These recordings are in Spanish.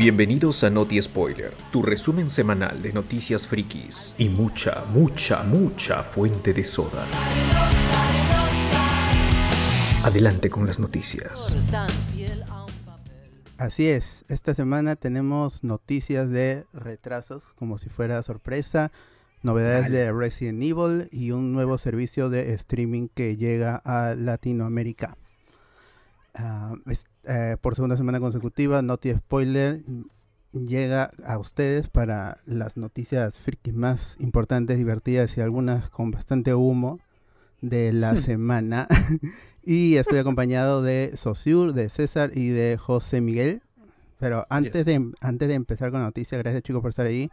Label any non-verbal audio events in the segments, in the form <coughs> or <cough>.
Bienvenidos a Noti Spoiler, tu resumen semanal de noticias frikis y mucha, mucha, mucha fuente de soda. Adelante con las noticias. Así es, esta semana tenemos noticias de retrasos, como si fuera sorpresa, novedades de Resident Evil y un nuevo servicio de streaming que llega a Latinoamérica. Ah, es- eh, por segunda semana consecutiva, Noti Spoiler llega a ustedes para las noticias frikis más importantes, divertidas y algunas con bastante humo de la semana. <laughs> y estoy <laughs> acompañado de Sosur, de César y de José Miguel. Pero antes, de, antes de empezar con la noticia, gracias chicos por estar ahí.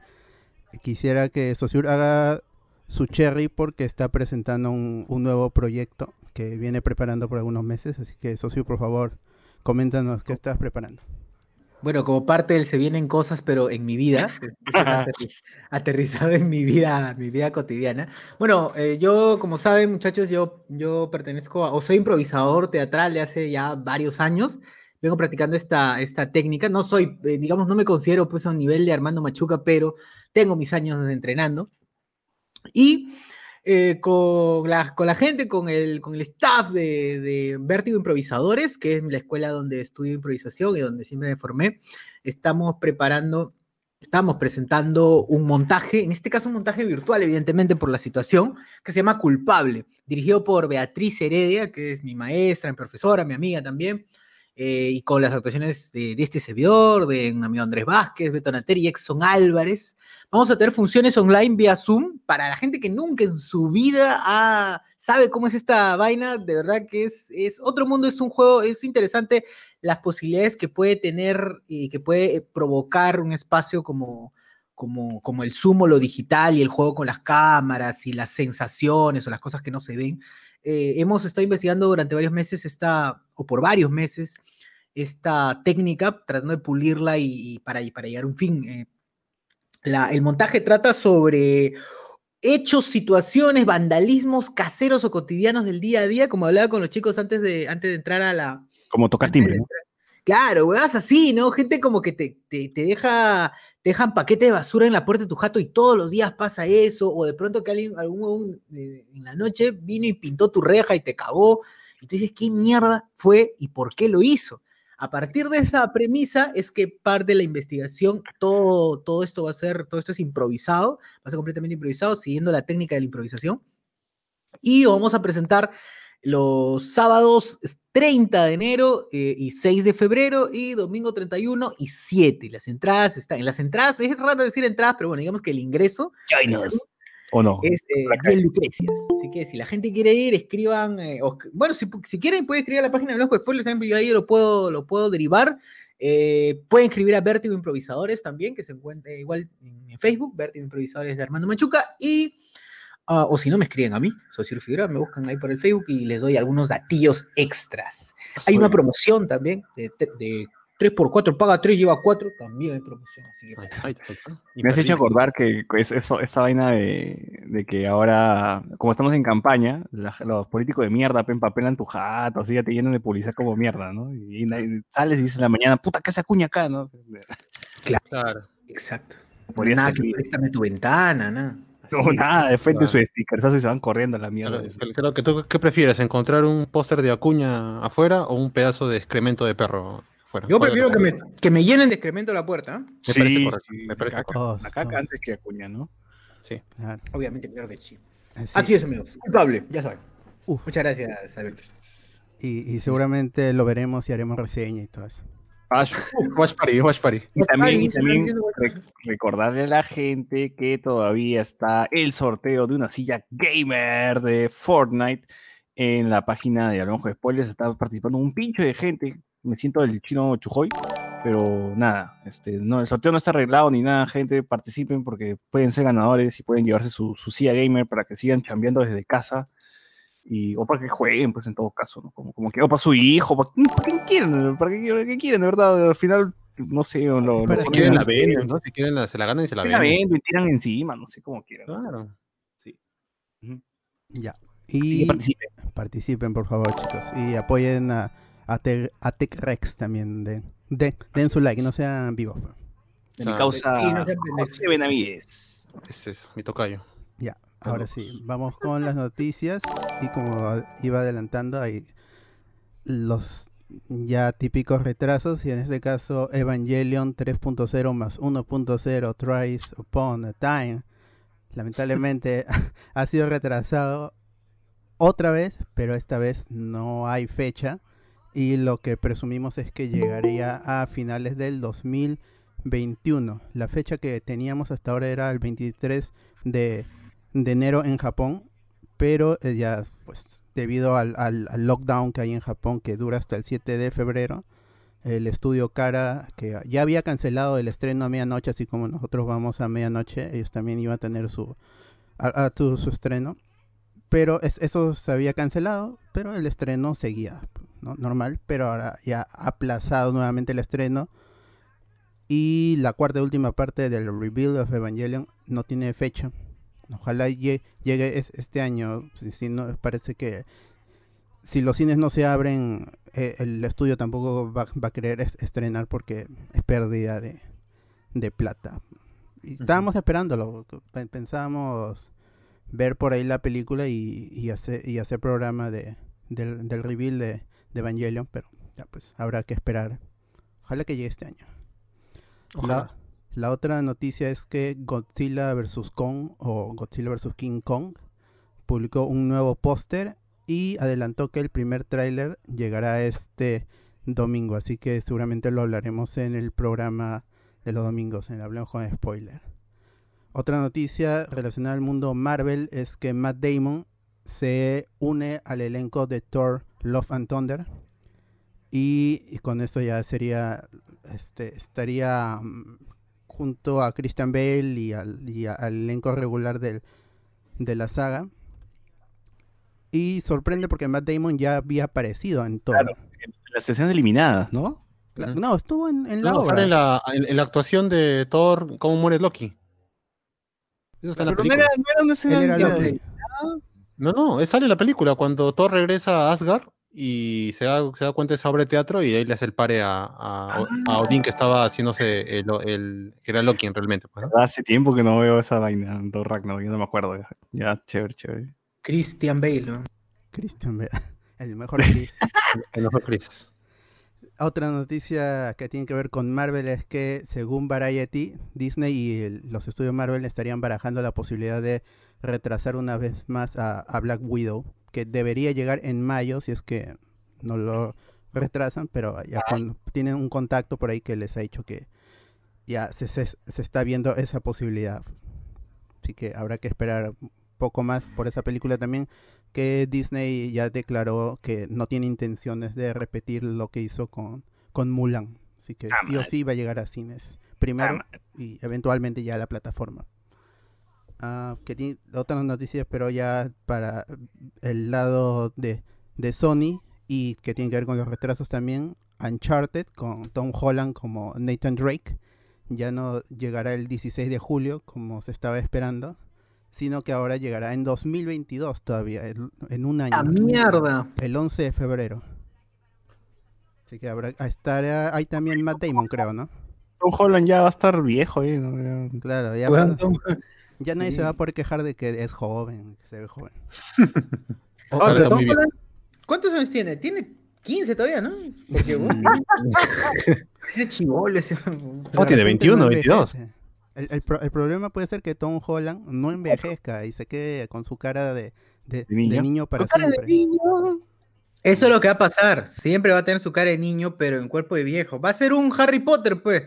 Quisiera que Sosur haga su cherry porque está presentando un, un nuevo proyecto que viene preparando por algunos meses. Así que Sosur, por favor, coméntanos qué estás preparando. Bueno, como parte del se vienen cosas, pero en mi vida, <laughs> <laughs> aterrizado en mi vida, mi vida cotidiana. Bueno, eh, yo, como saben, muchachos, yo, yo pertenezco a, o soy improvisador teatral de hace ya varios años. Vengo practicando esta, esta técnica. No soy, eh, digamos, no me considero pues a un nivel de Armando Machuca, pero tengo mis años entrenando. Y eh, con, la, con la gente, con el, con el staff de, de Vértigo Improvisadores, que es la escuela donde estudio improvisación y donde siempre me formé, estamos preparando, estamos presentando un montaje, en este caso un montaje virtual, evidentemente por la situación, que se llama Culpable, dirigido por Beatriz Heredia, que es mi maestra, mi profesora, mi amiga también. Eh, y con las actuaciones de, este servidor, de un amigo Andrés Vázquez, Beto Nateri y Exxon Álvarez. Vamos a tener funciones online vía Zoom para la gente que nunca en su vida sabe cómo es esta vaina. De verdad que es, es otro mundo, es un juego, es interesante las posibilidades que puede tener y que puede provocar un espacio como, como, como el Zoom o lo digital y el juego con las cámaras y las sensaciones o las cosas que no se ven. Eh, hemos estado investigando durante varios meses esta, o por varios meses, esta técnica, tratando de pulirla y, y para, y para llegar a un fin. Eh, la- el montaje trata sobre hechos, situaciones, vandalismos caseros o cotidianos del día a día, como hablaba con los chicos antes de, antes de entrar a la... Como tocar timbre, Claro, weas así, ¿no? Gente como que te, te, te deja, dejan paquete de basura en la puerta de tu jato y todos los días pasa eso, o de pronto que alguien, algún en la noche vino y pintó tu reja y te cagó, y tú dices, ¿qué mierda fue y por qué lo hizo? A partir de esa premisa es que parte de la investigación, todo, todo esto va a ser, todo esto es improvisado, va a ser completamente improvisado, siguiendo la técnica de la improvisación. Y vamos a presentar los sábados 30 de enero eh, y 6 de febrero y domingo 31 y 7. Las entradas están, en las entradas, es raro decir entradas, pero bueno, digamos que el ingreso ¿O no? es eh, 10 lucrecias. Así que si la gente quiere ir, escriban. eh, o bueno, si, si quieren, pueden escribir a la página de Blanco Spoilers, también, yo ahí lo puedo, lo puedo derivar. Eh, pueden escribir a Vértigo Improvisadores también, que se encuentra igual en, en Facebook, Vértigo Improvisadores de Armando Machuca. Y, ah, o si no, me escriben a mí, Socio Figueroa, me buscan ahí por el Facebook y les doy algunos datillos extras. Hay una promoción también de, de 3x4, paga 3, lleva 4, también hay promoción. Así que, está. Y Me has hecho acordar que es eso, esa vaina de, de que ahora, como estamos en campaña, la- los políticos de mierda pen papelan tu jato, así ya te llenan de publicidad como mierda, ¿no? Y, nadie- sales y dices en la mañana, puta, ¿qué hace Acuña acá, no? Claro. exacto. Podría nada ser que que- préstame tu ventana, nada. No, nada, de frente Claro. su stickersazo y se van corriendo a la mierda. Claro, que- tú, ¿qué prefieres? ¿Encontrar un póster de Acuña afuera o un pedazo de excremento de perro afuera? Yo ¿Cuál de prefiero que me, que me llenen de excremento la puerta. ¿eh? Me parece Sí, correcto, sí, me parece la caca, Todos, la caca todos. antes que Acuña, ¿no? Sí. Claro. Obviamente, claro que sí. Así- Así es, amigos. Culpable, ya saben. Uf. Muchas gracias, Alberto. Y, y seguramente lo veremos y haremos reseña y todo eso. Ash, Watch Party, Watch Party. Y también, y también recordarle a la gente que todavía está el sorteo de una silla gamer de Fortnite en la página de Hablamos de Spoilers. Está participando un pincho de gente. Me siento el chino Chujoy, pero nada, este, no, el sorteo no está arreglado ni nada, gente. Participen porque pueden ser ganadores y pueden llevarse su, su silla gamer para que sigan chambeando desde casa. Y, o para que jueguen, pues en todo caso, ¿no? Como, como que, o para su hijo, para, para quien quieran, para que, que quieren, de verdad, al final, no sé, lo, lo Si quieren la venden, ¿no? Si quieren la, se la ganan y se la la venden. venden, tiran encima, no sé cómo quieran. Claro. Ya. Así que Y participen. participen, por favor, chicos. Y apoyen a, a, Te- a Tech Rex también. De, de- den su like, no sean vivos. pues. De mi causa sí. José Benavides. Ese es mi tocayo. Ya, ahora sí, vamos con las noticias y como iba adelantando hay los ya típicos retrasos y en este caso Evangelion 3.0 más 1.0 Tries Upon a Time lamentablemente <laughs> ha sido retrasado otra vez, pero esta vez no hay fecha y lo que presumimos es que llegaría a finales del 2021. La fecha que teníamos hasta ahora era el 23 de, de enero en Japón, pero eh, ya pues debido al, al- lockdown que hay en Japón que dura hasta el 7 de febrero, el estudio Cara, que ya había cancelado el estreno a medianoche, así como nosotros vamos a medianoche, ellos también iban a tener su, a- a su estreno. Pero es- eso se había cancelado, pero el estreno seguía ¿no? normal, pero ahora ya ha aplazado nuevamente el estreno. Y la cuarta y última parte del Rebuild of Evangelion no tiene fecha. Ojalá lle- llegue es- este año. Si, si no, parece que si los cines no se abren, eh, el estudio tampoco va, va a querer es- estrenar porque es pérdida de, de plata. Y estábamos esperándolo. pe- Pensábamos ver por ahí la película y, y hacer, y hacer programa de, del, del reveal de, de Evangelion, pero ya pues habrá que esperar. Ojalá que llegue este año. Ojalá. La, la otra noticia es que Godzilla vs. Kong o Godzilla vs. King Kong publicó un nuevo póster y adelantó que el primer tráiler llegará este domingo, así que seguramente lo hablaremos en el programa de los domingos, en Hablemos con Spoiler. Otra noticia relacionada al mundo Marvel es que Matt Damon se une al elenco de Thor Love and Thunder y, con eso ya sería este estaría mm, junto a Christian Bale y al, y a- al elenco regular del, de la saga y sorprende porque Matt Damon ya había aparecido en Thor Claro. Las escenas eliminadas, ¿no? No estuvo en, en la No, obra sale en la, en- en la actuación de Thor, cómo muere Loki. Eso está en la no película. era, no era una escena él era eliminada. Loki No, no, sale en la película cuando Thor regresa a Asgard y se da, se da cuenta de esa obra de teatro y ahí le hace el pare a, a, a Odín que estaba haciéndose el, el- que era Loki realmente. pues, ¿no? Hace tiempo que no veo esa vaina, Thor Ragnarok, yo no me acuerdo. Ya, Ya, chévere, chévere. Christian Bale, ¿no? Christian Bale <laughs> el mejor Chris El mejor Chris. Otra noticia que tiene que ver con Marvel es que, según Variety, Disney y el- los estudios Marvel estarían barajando la posibilidad de retrasar una vez más a, a Black Widow, que debería llegar en mayo si es que no lo retrasan, pero ya con- tienen un contacto por ahí que les ha dicho que ya se, se- se está viendo esa posibilidad. Así que habrá que esperar un poco más por esa película también que Disney ya declaró que no tiene intenciones de repetir lo que hizo con, con Mulan. Así que sí o sí va a llegar a cines primero y eventualmente ya a la plataforma. Ah, que tiene otras noticias, pero ya para el lado de, de Sony y que tiene que ver con los retrasos también. Uncharted con Tom Holland como Nathan Drake ya no llegará el 16 de julio como se estaba esperando, sino que ahora llegará en 2022 todavía, en, en un año. ¡La mierda! El 11 de febrero. Así que habrá estará ahí también Matt Damon, creo, ¿no? Tom Holland ya va a estar viejo, ¿eh? Claro, ya, Weón, va- Tom- ya nadie se va a poder quejar de que es joven, que se ve joven. <laughs> O- Ahora, está Tom muy bien. Holland, ¿Cuántos años tiene? Tiene 15 todavía, ¿no? Porque, weón, <laughs> ese chivolo, ese... No, tiene repente 21, no 22. envejece. El, el pro- el problema puede ser que Tom Holland no envejezca y se quede con su cara de, de- ¿De niño? de niño para Con cara de siempre. niño. Eso es lo que va a pasar. Siempre va a tener su cara de niño, pero en cuerpo de viejo. Va a ser un Harry Potter, pues.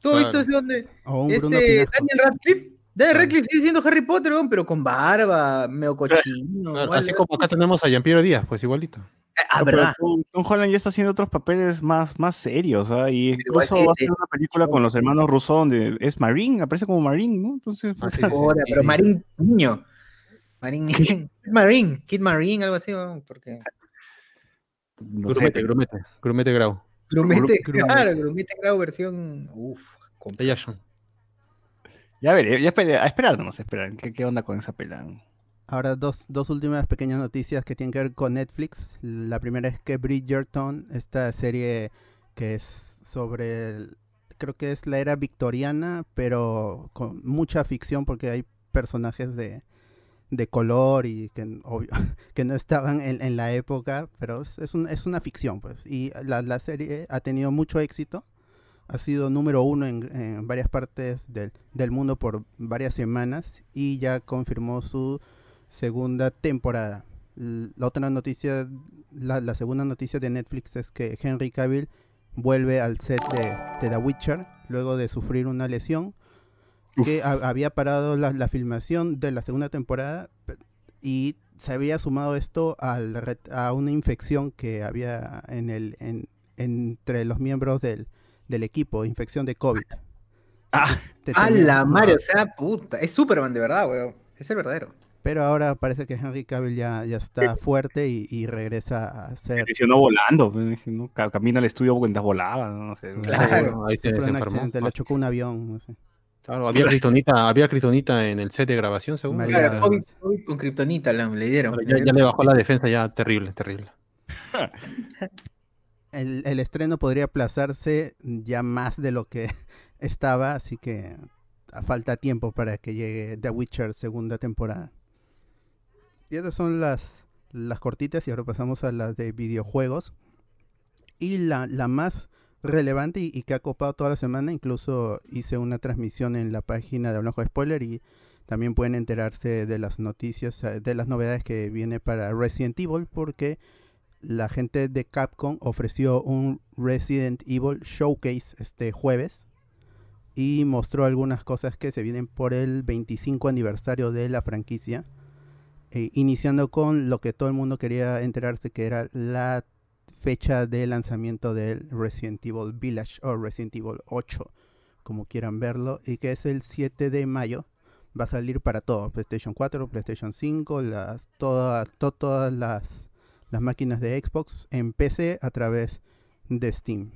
¿Tú has visto Claro. ese donde? O un Este, Bruno. Daniel Radcliffe. Daniel Claro. Radcliffe sigue siendo Harry Potter, weón, pero con barba, medio cochino. Claro, así como acá tenemos a Jean-Pierre Díaz, pues igualito. Ah, No, pero verdad. Tom, Tom Holland ya está haciendo otros papeles más, más serios, ¿ah? Y incluso va a hacer una película con los hermanos Russo donde es Marine, aparece como Marine, ¿no? Entonces, Ah, sí, sí. Ahora, sí, pero. Marín niño. Marín <laughs> Kid Marín, Kid Marín, algo así, weón, porque. no sé, Grumete, grumete, grumete grau. Grumete, Grumete. claro, Grumete Grau versión. Uf, De Jackson. Ya veré, ya esperé, a esperar, nomás a esperar. ¿Qué, qué onda con esa pela? Ahora dos, dos últimas pequeñas noticias que tienen que ver con Netflix. La primera es que Bridgerton, esta serie que es sobre, creo que es la era victoriana, pero con mucha ficción porque hay personajes de, de color y que, obvio, <laughs> que no estaban en, en la época, pero es, es, un- es una ficción, pues. Y la, la serie ha tenido mucho éxito. Ha sido número uno en, en varias partes del, del mundo por varias semanas y ya confirmó su segunda temporada. La otra noticia, la, la segunda noticia de Netflix es que Henry Cavill vuelve al set de, de The Witcher luego de sufrir una lesión que ha- había parado la, la filmación de la segunda temporada y se había sumado esto al a una infección que había en el en- entre los miembros del, del equipo, infección de COVID. Ah. Te A la madre, o sea, puta. Es Superman de verdad, weón. Es el verdadero. Pero ahora parece que Henry Cavill ya, ya está fuerte y, y regresa a Se ser lesionó volando. ¿no? Ca- Camina al estudio mientras volaba. No sé. Claro. Ahí se, se enfermó. Ah, lo chocó un avión, no sé. Claro, había kriptonita, había kriptonita en el set de grabación, según. Claro, COVID, COVID con Kryptonita la- le dieron. ya- ya le bajó la defensa, ya terrible, terrible. <laughs> El, el estreno podría aplazarse ya más de lo que <laughs> estaba, así que a- falta tiempo para que llegue The Witcher segunda temporada. Y esas son las, las cortitas y ahora pasamos a las de videojuegos. Y la, la más relevante y, y que ha copado toda la semana, incluso hice una transmisión en la página de Hablando de Spoiler y también pueden enterarse de las noticias, eh, de las novedades que viene para Resident Evil porque la gente de Capcom ofreció un Resident Evil Showcase este jueves y mostró algunas cosas que se vienen por el 25 aniversario de la franquicia, eh, iniciando con lo que todo el mundo quería enterarse que era la fecha de lanzamiento del Resident Evil Village o Resident Evil 8, como quieran verlo, y que es el 7 de mayo. Va a salir para todo, PlayStation 4, PlayStation 5, las, toda- to- todas las, las máquinas de Xbox en PC a través de Steam.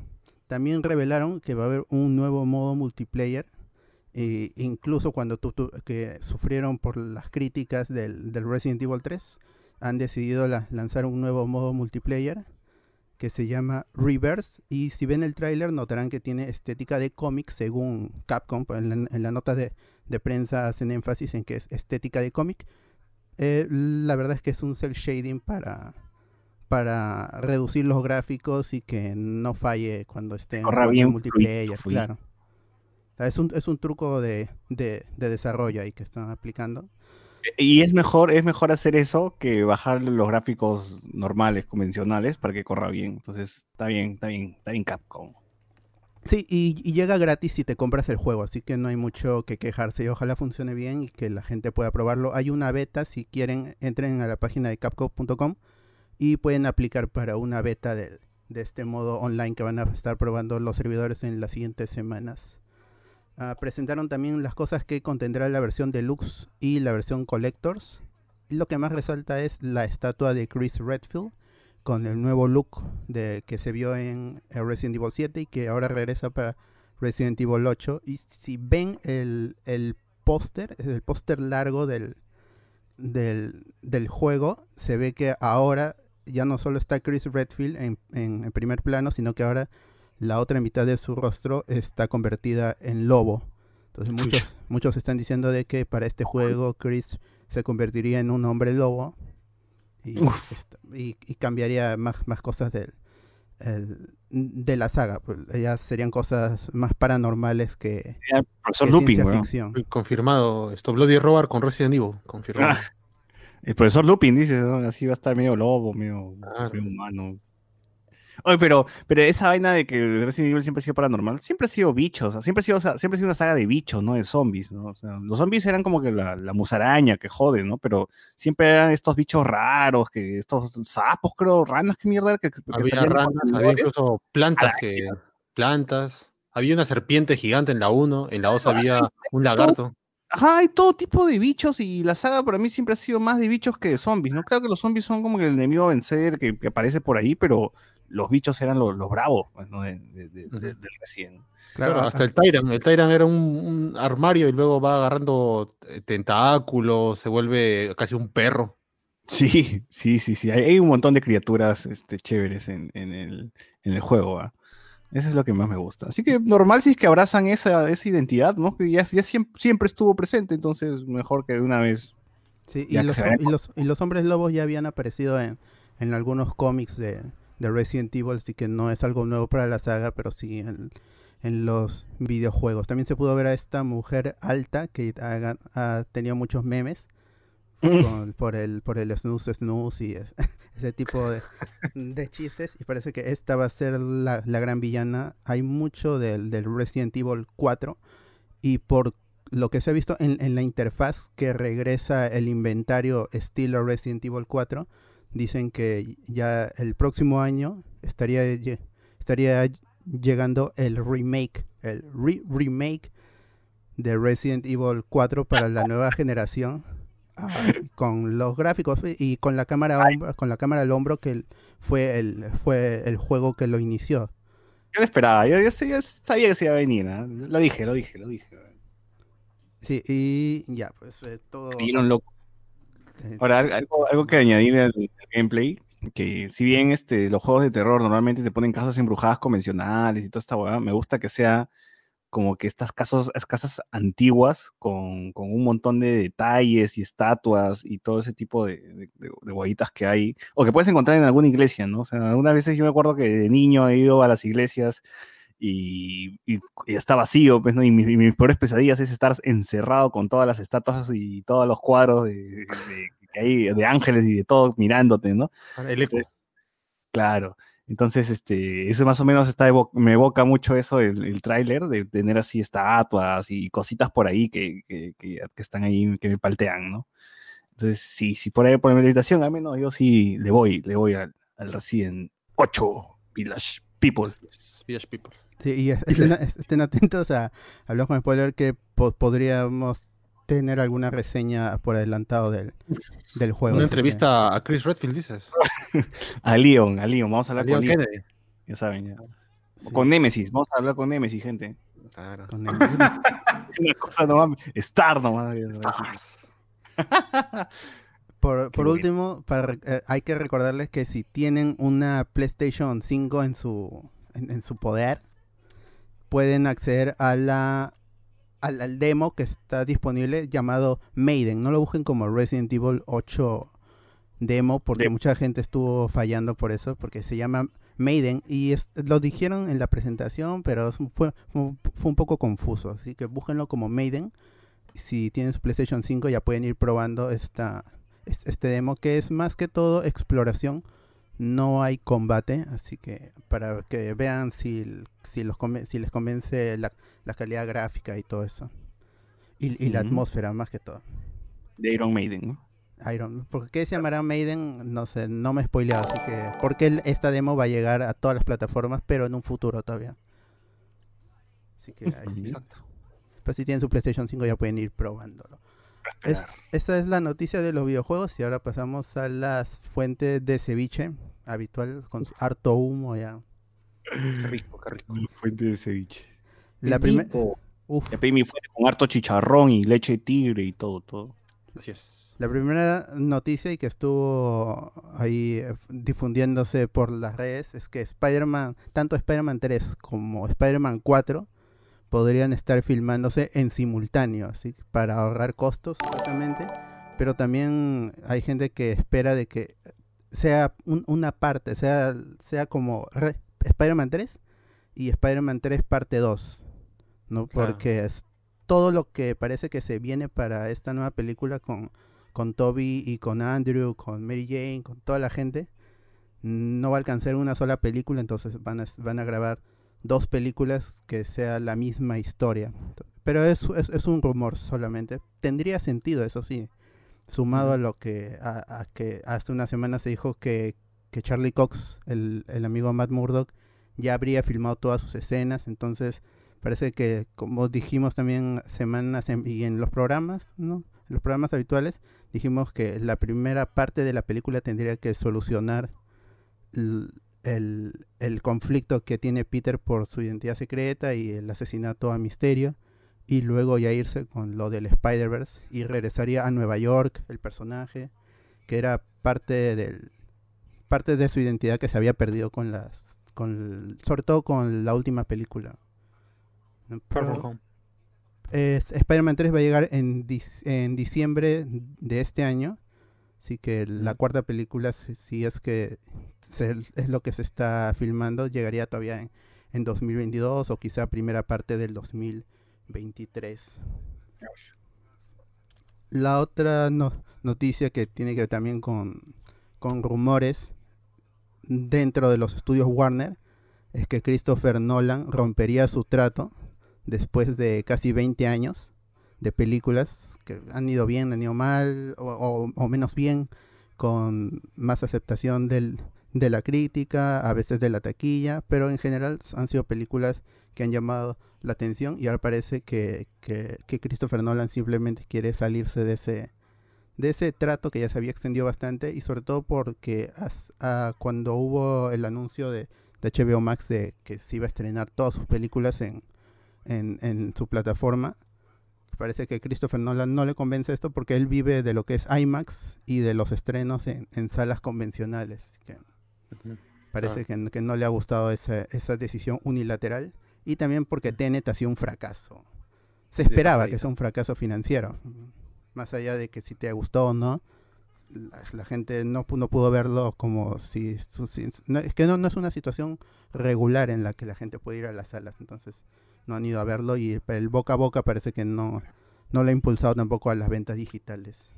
También revelaron que va a haber un nuevo modo multiplayer. e incluso cuando que sufrieron por las críticas del, Resident Evil 3, han decidido la- lanzar un nuevo modo multiplayer que se llama Reverse. Y si ven el tráiler notarán que tiene estética de cómic según Capcom. En la, en nota de, de prensa hacen énfasis en que es estética de cómic. Eh, la verdad es que es un cel shading para, para reducir los gráficos y que no falle cuando estén Corra bien multiplayer, fluido. claro. O sea, Es un, es un truco de, de, de desarrollo ahí que están aplicando. Y es mejor, es mejor hacer eso que bajar los gráficos normales, convencionales, para que corra bien. Entonces, está bien, está bien, está bien Capcom. Sí, y, y llega gratis si te compras el juego, así que no hay mucho que quejarse y ojalá funcione bien y que la gente pueda probarlo. Hay una beta, si quieren, entren a la página de capcom.com y pueden aplicar para una beta del- de este modo online que van a estar probando los servidores en las siguientes semanas. Ah, presentaron también las cosas que contendrá la versión deluxe y la versión collectors. Lo que más resalta es la estatua de Chris Redfield con el nuevo look de que se vio en eh, Resident Evil 7 y que ahora regresa para Resident Evil 8. Y si ven el, el póster, el póster largo del, del, del juego, se ve que ahora ya no solo está Chris Redfield en, en- en primer plano, sino que ahora la otra mitad de su rostro está convertida en lobo. Entonces muchos, muchos están diciendo de que para este juego Chris se convertiría en un hombre lobo y, esto- y- y cambiaría más, más cosas del, el- de la saga. Pues ya serían cosas más paranormales que, que Lupin, ciencia ficción. Confirmado, esto Bloody Robar con Resident Evil, confirmado. Ah, El profesor Lupin dice, ¿no? así va a estar medio lobo, medio, Claro. medio humano. Oye, pero, pero esa vaina de que Resident Evil siempre ha sido paranormal, siempre ha sido bichos, o sea, siempre ha sido, o sea, siempre ha sido una saga de bichos, ¿no? De zombies, ¿no? O sea, los zombies eran como que la, la musaraña que jode, ¿no? Pero siempre eran estos bichos raros, que estos sapos, creo, ranas, qué mierda, que, que Había ranas, había incluso plantas que. Plantas. Había una serpiente gigante en la 1, en la 2 había <laughs> un lagarto. Ajá, hay todo tipo de bichos y la saga para mí siempre ha sido más de bichos que de zombies, ¿no? Claro que los zombies son como que el enemigo a vencer que, que aparece por ahí, pero los bichos eran los, los bravos, pues, ¿no? De, del recién. Claro, hasta el Tyrant. El Tyrant era un, un armario y luego va agarrando eh, tentáculos, se vuelve casi un perro. Sí, <laughs> sí, sí, sí. Hay, hay un montón de criaturas este, chéveres en, en el, en el juego. ¿ah? Eso es lo que más me gusta. Así que normal si es que abrazan esa, esa identidad, ¿no? Que ya, ya siem- siempre, estuvo presente, entonces mejor que de una vez. Sí, y los, y, los, y los hombres lobos ya habían aparecido en, en algunos cómics de, de Resident Evil, así que no es algo nuevo para la saga, pero sí en, en los videojuegos. También se pudo ver a esta mujer alta que ha, ha tenido muchos memes <laughs> con- por el por el snooze snooze y es- ese tipo de, chistes y parece que esta va a ser la, gran villana. Hay mucho del, Resident Evil 4 y por lo que se ha visto en, la interfaz que regresa el inventario estilo Resident Evil 4 dicen que ya el próximo año estaría estaría llegando el remake el re- remake de Resident Evil 4 para la nueva generación ah, <laughs> con los gráficos y con la cámara hombro- con la cámara al hombro que fue el fue el juego que lo inició. Yo lo esperaba, yo, yo sé- yo sabía que se iba a venir. ¿ah? Lo dije, lo dije, lo dije. Sí, y ya, pues eh, todo loco. eh, Ahora, al- algo, algo que añadir al, al gameplay, que si bien este, los juegos de terror normalmente te ponen casas embrujadas convencionales y toda esta hueá, me gusta que sea como que estas casas, casas antiguas con, con un montón de detalles y estatuas y todo ese tipo de, de, de- huevitas que hay, o que puedes encontrar en alguna iglesia, ¿no? O sea, algunas veces yo me acuerdo que de niño he ido a las iglesias y, y- y está vacío, pues, ¿no? Y, mis- y mis peores pesadillas es estar encerrado con todas las estatuas y todos los cuadros de, de- que hay de ángeles y de todo mirándote, ¿no? El. Claro. Entonces, este, eso más o menos está evo- me evoca mucho eso el, el tráiler, de tener así estatuas y cositas por ahí que, que, que- que están ahí, que me paltean, ¿no? Entonces, sí, sí, por ahí por mi meditación, al menos yo sí le voy, le voy al, al Resident 8 Village People. Village People. sí, y es- estén, estén atentos a hablamos con spoiler que po- podríamos tener alguna reseña por adelantado del, del juego. Una que- entrevista a Chris Redfield, dices. <laughs> A Leon, a Leon, vamos a A hablar Leon con Leon, Kennedy. ya saben, ya. sí, Con Nemesis, vamos a hablar con Nemesis, gente. Claro. con <laughs> Es una cosa nomás, Star nomás. <laughs> Por, Qué por bueno. último, para, eh, hay que recordarles que si tienen una PlayStation 5 en su, en, en su poder, pueden acceder a la, al, al demo que está disponible llamado Maiden. No lo busquen como Resident Evil 8 demo porque mucha gente estuvo fallando por eso, porque se llama Maiden y es- lo dijeron en la presentación, pero fue, fue, fue un poco confuso. Así que búsquenlo como Maiden. Si tienen su PlayStation 5 ya pueden ir probando esta, es- este demo que es más que todo exploración. No hay combate, así que para que vean si, si, los conven- si les convence la, la calidad gráfica y todo eso. Y, y la atmósfera más que todo. De Iron Maiden, ¿no? Iron, ¿por qué se llamará Maiden? No sé, no me he spoileado, así que porque esta demo va a llegar a todas las plataformas, pero en un futuro todavía. Así que ahí <laughs> sí. Exacto. Pero si tienen su PlayStation 5 ya pueden ir probándolo. Es, esa es la noticia de los videojuegos y ahora pasamos a las fuentes de ceviche habitual con harto humo ya. Qué rico, qué rico. Fuente de ceviche. La primera, Ya pedí mi fuente con harto chicharrón y leche de tigre y todo, todo. Así es. la primera noticia y que estuvo ahí eh, difundiéndose por las redes es que Spider-Man, tanto Spider-Man 3 como Spider-Man 4 podrían estar filmándose en simultáneo, así para ahorrar costos supuestamente, pero también hay gente que espera de que sea un- una parte, sea, sea como Spider-Man 3 y Spider-Man 3 parte 2, ¿no? Claro. Porque es todo lo que parece que se viene para esta nueva película con, con Toby y con Andrew, con Mary Jane, con toda la gente, no va a alcanzar una sola película, entonces van a, van a grabar dos películas que sea la misma historia. Pero es, es, es un rumor solamente. Tendría sentido, eso sí. Sumado a lo que, a, a que hace una semana se dijo que, que Charlie Cox, el, el amigo Matt Murdock, ya habría filmado todas sus escenas. Entonces, Parece que, como dijimos también semanas en- y en los programas, ¿no? En los programas habituales, dijimos que la primera parte de la película tendría que solucionar el, el conflicto que tiene Peter por su identidad secreta y el asesinato a Misterio. Y luego ya irse con lo del Spider-Verse y regresaría a Nueva York el personaje, que era parte del parte de su identidad que se había perdido con las con sobre todo con la última película. Pero, Spider-Man 3 va a llegar en, en diciembre de este año. Así que la cuarta película, si es que se- es lo que se está filmando, llegaría todavía en, en 2022 o quizá primera parte del 2023. La otra no- noticia que tiene que ver también con, con rumores dentro de los estudios Warner es que Christopher Nolan rompería su trato después de casi 20 años de películas que han ido bien, han ido mal o, o- o menos bien, con más aceptación del, de la crítica, a veces de la taquilla, pero en general han sido películas que han llamado la atención y ahora parece que, que, que Christopher Nolan simplemente quiere salirse de ese de ese trato que ya se había extendido bastante y sobre todo porque ah, cuando hubo el anuncio de, de HBO Max de que se iba a estrenar todas sus películas en, en, en su plataforma. Parece que Christopher Nolan no le convence esto porque él vive de lo que es IMAX y de los estrenos en, en salas convencionales. Parece que, que no le ha gustado esa, esa decisión unilateral y también porque Tenet ha sido un fracaso. Se esperaba que sea un fracaso financiero. Más allá de que si te gustó o no, la, la gente no, no pudo verlo como si... si- no, es que no, no es una situación regular en la que la gente puede ir a las salas. Entonces no han ido a verlo y el boca a boca parece que no, no le ha impulsado tampoco a las ventas digitales.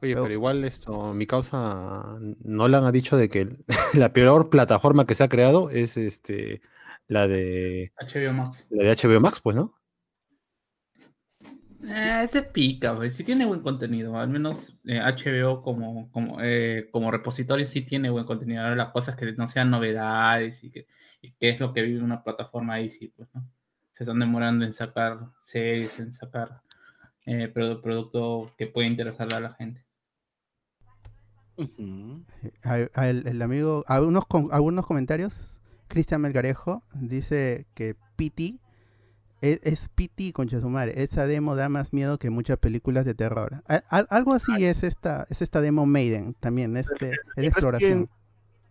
Oye, Pero- pero igual esto, mi causa Nolan ha dicho de que <laughs> la peor plataforma que se ha creado es este la de HBO Max. la de HBO Max, pues, ¿no? Eh, ese pica, pues, sí tiene buen contenido. Al menos eh, HBO como, como, eh, como repositorio sí tiene buen contenido. Ahora las cosas que no sean novedades y que, y que es lo que vive una plataforma ahí, sí, pues, ¿no? Se están demorando en sacar series, en sacar eh, produ- producto que puede interesarle a la gente. Ujú. A- a el, el amigo, algunos, com- algunos comentarios. Cristian Melgarejo dice que PT es, es PT, concha su madre. Esa demo da más miedo que muchas películas de terror. A- algo así es esta, es esta demo Maiden también, es de, es de exploración.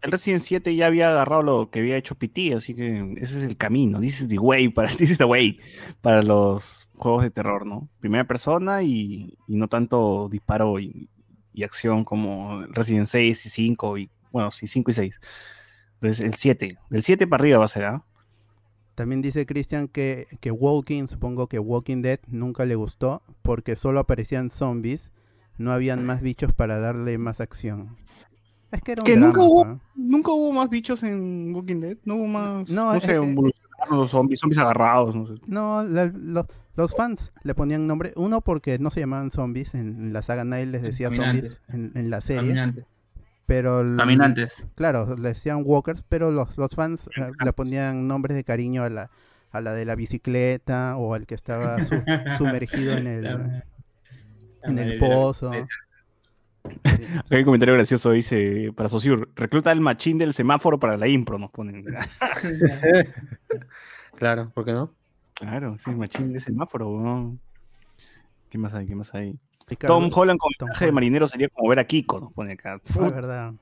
El Resident 7 ya había agarrado lo que había hecho PT, así que ese es el camino. This is the way para, <laughs> this is the way para los juegos de terror, ¿no? Primera persona y, y no tanto disparo y, y acción como Resident 6 y 5 y bueno, sí, 5 y 6. Entonces el 7, del 7 para arriba va a ser, ¿ah? También dice Cristian que, que Walking, supongo que Walking Dead nunca le gustó porque solo aparecían zombies, no habían más bichos para darle más acción. Es que era un Que drama, nunca hubo- ¿no? Nunca hubo más bichos en Walking Dead, no hubo más, No, no, eh, sé, eh, evolucionaron los zombies, zombies agarrados, no sé. No, la- lo- los fans le ponían nombre, uno porque no se llamaban zombies, en, en la saga nadie les decía zombies en, en la serie, Caminantes. pero el- Caminantes. claro, le decían walkers, pero los, los fans eh, le ponían nombres de cariño a la, a la de la bicicleta o al que estaba su- <laughs> sumergido en el, La- en el pozo. Sí. Acá hay un comentario gracioso, dice, para Sociur, recluta el machín del semáforo para la impro, nos ponen. <laughs> Claro, ¿por qué no? Claro, sí, machín de semáforo, weón. ¿Qué más hay? ¿Qué más hay? Ricardo- Tom Holland con Tom traje de Holland. marinero sería como ver a Kiko, nos pone acá. Ah, es verdad.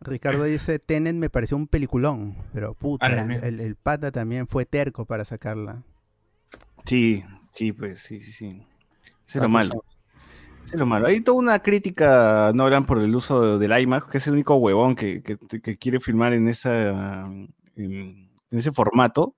Ricardo dice, Tenet me pareció un peliculón, pero puta, el, mierda. el- el pata también fue terco para sacarla. Sí, sí, pues, sí, sí, sí. Eso es lo malo. Eso es lo malo. Hay toda una crítica, no hablan por el uso del iMac, que es el único huevón que, que- que quiere filmar en, esa, en, en ese formato.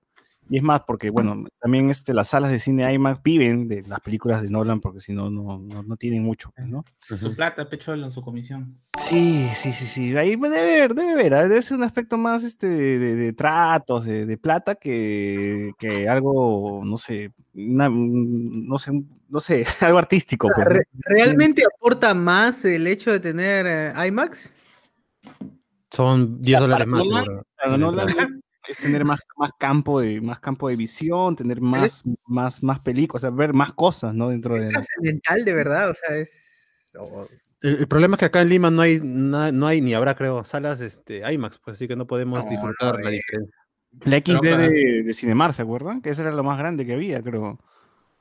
Y es más, porque, bueno, también este, las salas de cine IMAX viven de las películas de Nolan, porque si no, no, no, no tienen mucho, pues, ¿no? Su plata, pecholo en su comisión. Sí, sí, sí, sí. Ahí debe haber, debe haber, ¿ah? debe ser un aspecto más este de, de- de tratos, de, de plata, que, que algo, no sé, una- no sé, no sé, <laughs> algo artístico. pues, ¿Realmente aporta más el hecho de tener eh, IMAX? Son 10 sea, dólares más. Nolan- es, tener más, más campo de más campo de visión, tener más más más películas, o sea, ver más cosas, ¿no? Dentro Es de trascendental, de verdad, o sea, es... El, el problema es que acá en Lima no hay, na- no, hay ni habrá, creo, salas este, IMAX, pues así que no podemos No, disfrutar no, la eh. diferencia. la XD de, de Cinemar, ¿se acuerdan? Que esa era lo más grande que había, creo.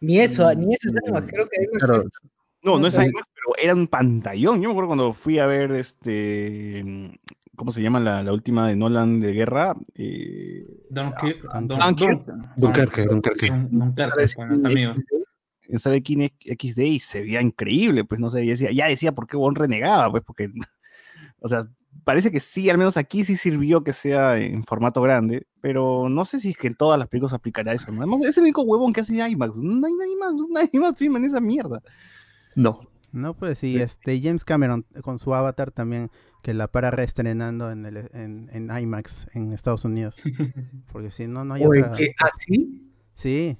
Ni eso, ni eso es IMAX, creo que IMAX Claro, es- No, no es No, IMAX, pero era un pantallón. Yo me acuerdo cuando fui a ver este. ¿Cómo se llama la, la última de Nolan de guerra? Eh, Dunkirk. Dun- Dunkirk. Dun- Dunkerque, Dunkerque. En Kine XD y se veía increíble, pues no sé, y decía, ya decía por qué Bon renegaba, pues porque, <laughs> o sea, parece que sí, al menos aquí sí sirvió que sea en formato grande, pero no sé si es que en todas las películas aplicará eso. ¿no? Además, es el único huevón que hace IMAX, no hay nadie más, nadie más filma en esa mierda. No. No, pues sí, este James Cameron con su Avatar también, que la para reestrenando en, el, en, en IMAX en Estados Unidos. <laughs> Porque si no, no hay otra. ¿qué? ¿Así? Sí.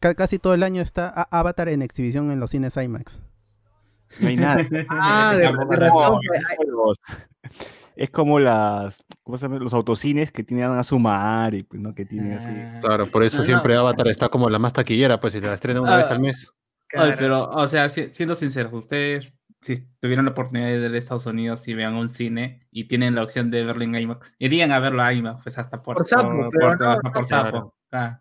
Ca- casi todo el año está A- Avatar en exhibición en los cines IMAX. No hay nada. <laughs> Ah, de, de razón. Es como las, ¿cómo se llama? Los autocines que tienen a su mar y pues, ¿no? Que tienen así. Ah. Claro, por eso No, no. siempre Avatar está como la más taquillera, pues si la estrena una Ah. vez al mes. Ay, pero, o sea, si- siendo sinceros, ustedes, si tuvieran la oportunidad de ir a Estados Unidos y vean un cine y tienen la opción de verlo en IMAX, irían a verlo a IMAX, pues hasta por, Por sapo, no, sapo. Ah.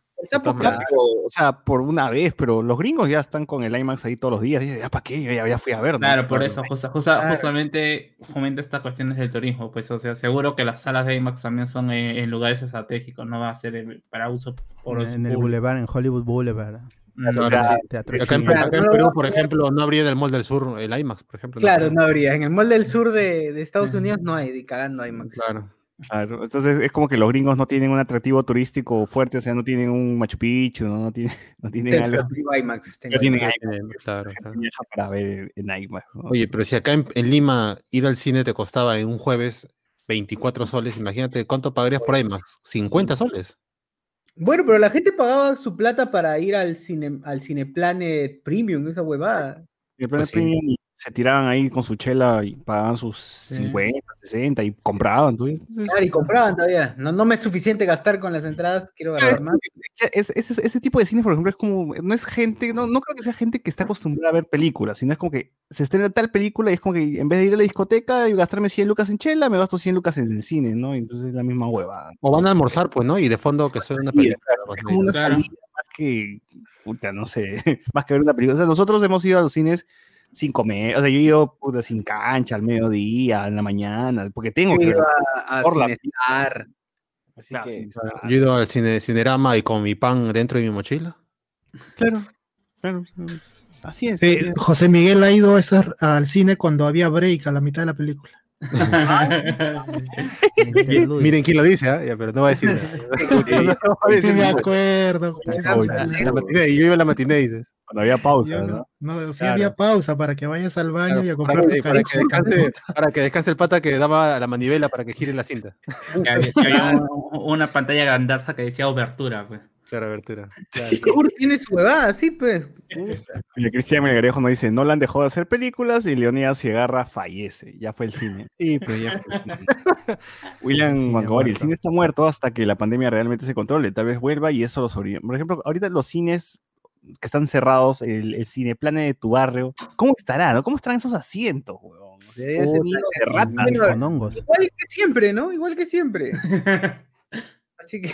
O sea, por una vez, pero los gringos ya están con el IMAX ahí todos los días. y Ya, ¿para qué? Yo ya, ya fui a ver. ¿no? Claro, por eso, justa- justa- Claro. justamente fomenta estas cuestiones del turismo, pues, o sea, seguro que las salas de IMAX también son en, en lugares estratégicos, no va a ser eh, para uso por En, en el Boulevard, en Hollywood Boulevard. O sea, Teatro Acá en, acá Perú, por ejemplo, no habría en el Mall del Sur el IMAX, por ejemplo. Claro, no habría. En el mall del sur de, de Estados. Unidos no hay, de cagando IMAX. Claro. Claro, entonces es como que los gringos no tienen un atractivo turístico fuerte, o sea, no tienen un Machu Picchu, no, no tienen, <laughs> no tienen algo IMAX. tengo No tienen IMAX. IMAX. Claro, claro. para ver en IMAX. ¿no? Oye, pero si acá en, en Lima ir al cine te costaba en un jueves 24 soles, imagínate cuánto pagarías por IMAX. 50 soles. Bueno, pero la gente pagaba su plata para ir al cine, al Cineplanet Premium, esa huevada. Y el Planet Pues sí. Premium y se tiraban ahí con su chela y pagaban sus 50, 60 y compraban. ¿tú? Claro, y compraban todavía. No, no me es suficiente gastar con las entradas, quiero gastar más. es- ese, ese tipo de cine, por ejemplo, es como, no es gente, no, no creo que sea gente que está acostumbrada a ver películas, sino es como que se estrena tal película y es como que en vez de ir a la discoteca y gastarme 100 lucas en chela, me gasto 100 lucas en el cine, ¿no? Entonces es la misma huevada. O van a almorzar, pues, ¿no? Y de fondo que suena una película. Es pues, como una Claro. salida más que, puta, no sé, <laughs> más que ver una película. O sea, nosotros hemos ido a los cines sin comer, o sea, yo he ido puta, sin cancha, al mediodía, en la mañana, porque tengo que. Iba a por la-. Así Claro, que, Yo he ido al cine, Cinerama y con mi pan dentro de mi mochila. Claro, claro, así es. Sí, así es. José Miguel ha ido a esas- al cine cuando había break a la mitad de la película. Miren quién lo dice. Ya, pero no va a decir nada. <laughs> Sí, me acuerdo. Yo iba en la matiné, dices. Cuando había pausa, Yo ¿no? no, sí Claro. había pausa para que vayas al baño Claro, y a comprar tu para que descanse, para que descanse el pata que daba la manivela para que gire la cinta. Había- una pantalla grandaza que decía obertura, pues. Claro, abertura. <laughs> Ur tiene su huevada, sí, pues. <laughs> Y Cristian Melgarejo nos dice, Nolan dejó de hacer películas y Leonidas Cigarra fallece. Ya fue el cine. Sí, pero ya fue <laughs> el cine. William cine Montgomery, el cine está muerto hasta que la pandemia realmente se controle. Tal vez vuelva y eso lo sobrevive. Por ejemplo, ahorita los cines que están cerrados, el, el cineplane de tu barrio, ¿cómo estará? No? ¿Cómo estarán esos asientos, huevón? O sea, ese Puta, nido de qué rata. mierda. Con hongos. Igual que siempre, ¿no? Igual que siempre. <laughs> Así que,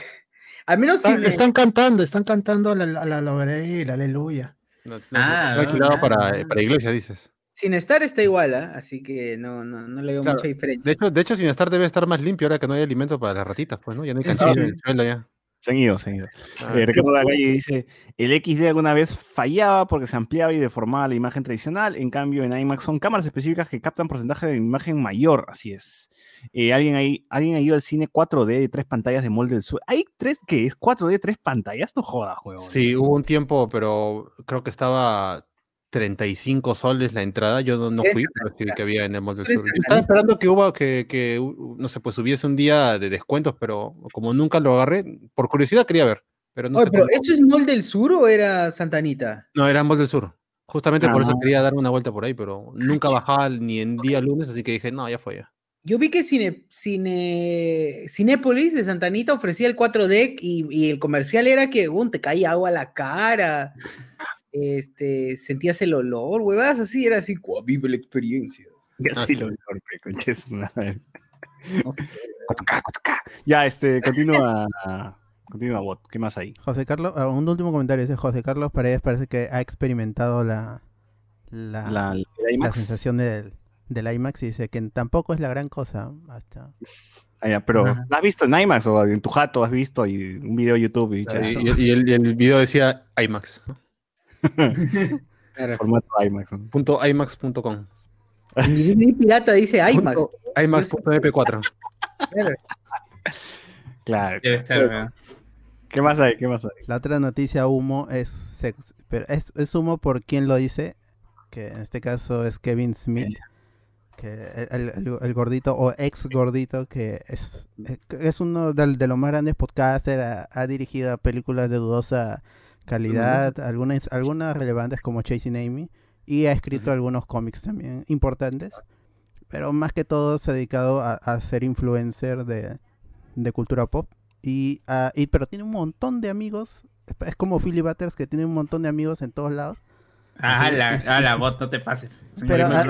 al menos si Están, me- están cantando, están cantando a la, a la, la aleluya. No, no, Ah, no, alquilado para, ah. para iglesia, dices. sin estar está igual, ¿ah? Así que no, no, no le veo Claro, mucha diferencia. De hecho, de hecho, sin estar debe estar más limpio ahora que no hay alimento para las ratitas, pues, ¿no? Ya no hay canchillo en el suelo ya. Se han ido, se han ido. Ah, Eh, Ricardo Lagalle dice, el XD alguna vez fallaba porque se ampliaba y deformaba la imagen tradicional, en cambio en IMAX son cámaras específicas que captan porcentaje de imagen mayor, así es. Eh, ¿alguien, ahí, ¿Alguien ha ido al cine 4D de tres pantallas de molde del sur? ¿Hay tres qué es? ¿4D tres pantallas? No jodas, juego. Sí, hubo un tiempo, pero creo que estaba 35 soles la entrada. Yo no, no fui, pero sí que había en el Mall del Sur. Estaba esperando que hubo que, que, no sé, pues hubiese un día de descuentos, pero como nunca lo agarré, por curiosidad quería ver. Pero no Oye, sé pero cómo- ¿eso es Mall del Sur o era Santanita? No, era Mall del Sur. Justamente por eso Ah. quería darme una vuelta por ahí, pero nunca bajaba ni en día lunes, así que dije, no, ya fue ya. Yo vi que Cine, Cine, Cinépolis de Santanita ofrecía el 4D y, y el comercial era que te caía agua a la cara, este, sentías el olor, huevas, así, era así, "Cuá, vive la experiencia. Ya Ah, sí sí. lo golpe, conches <laughs> madre. No sé. Ya, este, continúa. Continúa, bot. ¿Qué más hay? José Carlos, ah, un último comentario, dice José Carlos Paredes parece que ha experimentado la, la, La, la la IMAX. sensación del, del IMAX y dice que tampoco es la gran cosa. Hasta... Ah, ya, pero Ajá. ¿la has visto en IMAX o en tu jato has visto y un video de YouTube y, Y, y- y el, y el video decía IMAX. <laughs> formato IMAX? ¿no? Punto IMAX.com. Mi DVD pirata dice IMAX. Punto IMAX.mp4. Claro. Debe estar, weón. ¿Qué más hay? ¿Qué más hay? La otra noticia humo es sex, pero es, es humo por quien lo dice, que en este caso es Kevin Smith, que el, el- el gordito o ex gordito que es, es uno de, de los más grandes podcasters, ha, ha dirigido películas de dudosa calidad, algunas, algunas relevantes como Chasing Amy, y ha escrito algunos cómics también importantes, pero más que todo se ha dedicado a, a ser influencer de, de cultura pop. Y, ah, y- pero tiene un montón de amigos. Es- como Philly Butters que tiene un montón de amigos en todos lados. Ah, la, Es- ah, la <laughs> bot, no te pases. Pero, a- a-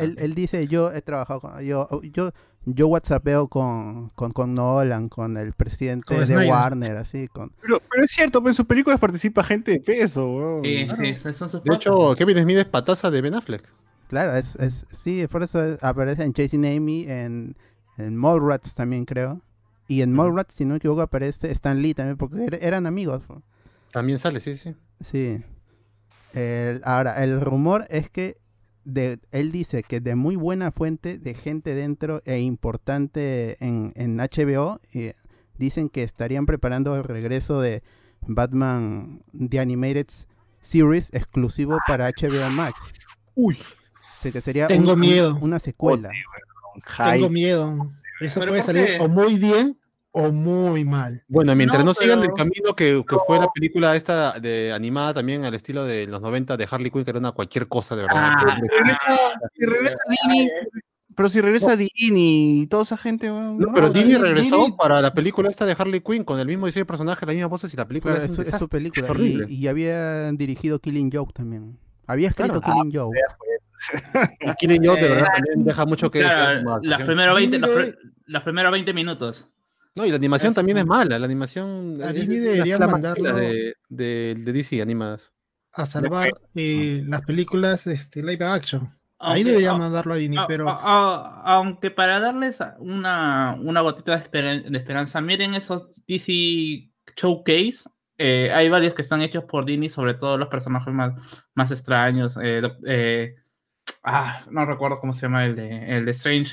él- él dice, yo he trabajado con, yo, yo, yo WhatsAppeo con, con, con Nolan, con el presidente Con de Snyder. Warner, así, con Pero, pero es cierto, pero en sus películas participa gente de peso, weón. Sí, sí, son sus De hecho, Kevin Smith es pataza de Ben Affleck. claro, es, es, sí, por eso es- aparece en Chasing Amy, en, en Mallrats también creo. Y en Mallrats, si no me equivoco, aparece Stan Lee también, porque er- eran amigos. pues. También sale, sí, sí. Sí. El- ahora, el rumor es que de, él dice que de muy buena fuente de gente dentro e importante en, en HBO, eh, dicen que estarían preparando el regreso de Batman The Animated Series exclusivo para HBO Max. Uy, Así que sería Tengo un- un- miedo. una secuela. Tengo miedo. Eso ¿Pero puede salir o muy bien o muy mal. Bueno, mientras no, No, sigan el camino que, que fue la película esta de animada también al estilo de los 90 de Harley Quinn, que era una cualquier cosa de verdad. Ah, Si regresa Dini, pero si regresa Dini y toda esa gente, weón. No, no, pero Dini- regresó Dini- para la película esta de Harley Quinn con el mismo diseño de personaje, las mismas voces y la película es, su- película. es. Y, y había dirigido Killing Joke también. Había escrito Claro. Killing Joke. Y Killing Joke de verdad Eh, también <laughs> deja mucho que Claro, actuación. primeros 20, los, Dime- pr- los primeros 20 minutos. No, y la animación también es mala, la animación A es- Disney mala mandarlo- de, de, de DC animadas. A salvar eh, las películas este, live action. Ahí Aunque- deberían a- mandarlo a Disney, a- pero a- a- aunque para darles una, una gotita de, esperan- de esperanza, miren esos DC Showcase. eh, hay varios que están hechos por Disney, sobre todo los personajes más, más extraños. eh, eh, ah, no recuerdo cómo se llama el de, el de Strange.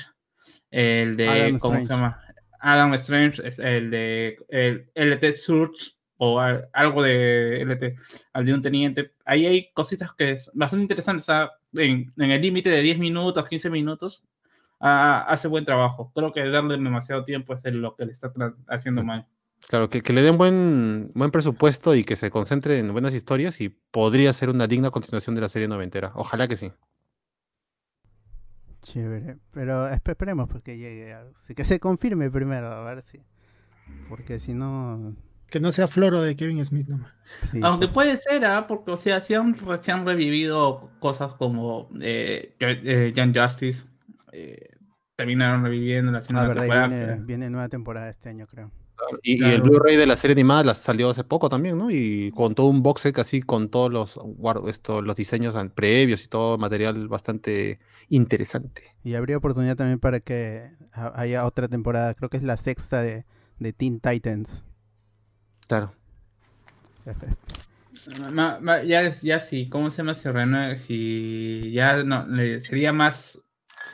El de. Adam ¿Cómo se llama? Adam Strange, es el de el LT Surge o al- algo de LT, al de un teniente. Ahí hay cositas que es bastante interesantes. en, en el límite de 10 minutos, 15 minutos, hace buen trabajo. Creo que darle demasiado tiempo es lo que le está haciendo mal. Claro, que, que le den buen, buen presupuesto y que se concentre en buenas historias y podría ser una digna continuación de la serie noventera. Ojalá que sí. Chévere. Pero espe- esperemos porque llegue. a- sí, que se confirme primero, a ver si. Porque si no. que no sea floro de Kevin Smith nomás. sí, Aunque pues, puede ser, ¿ah? porque o sea, se han, re- se han revivido cosas como eh, Young- eh, Young Justice. eh, terminaron reviviendo la Ah, segunda verdad, y temporada. viene, viene nueva temporada este año, creo. Y, el Blu-ray de la serie animada la salió hace poco también, ¿no? Y con todo un box set así, con todos los, esto, los diseños previos y todo material bastante interesante. Y habría oportunidad también para que ha- haya otra temporada, creo que es la sexta de, de Teen Titans. Claro. Ma- ma- ya, ya sí, ¿cómo se llama? Se renueva, si ya no, sería más,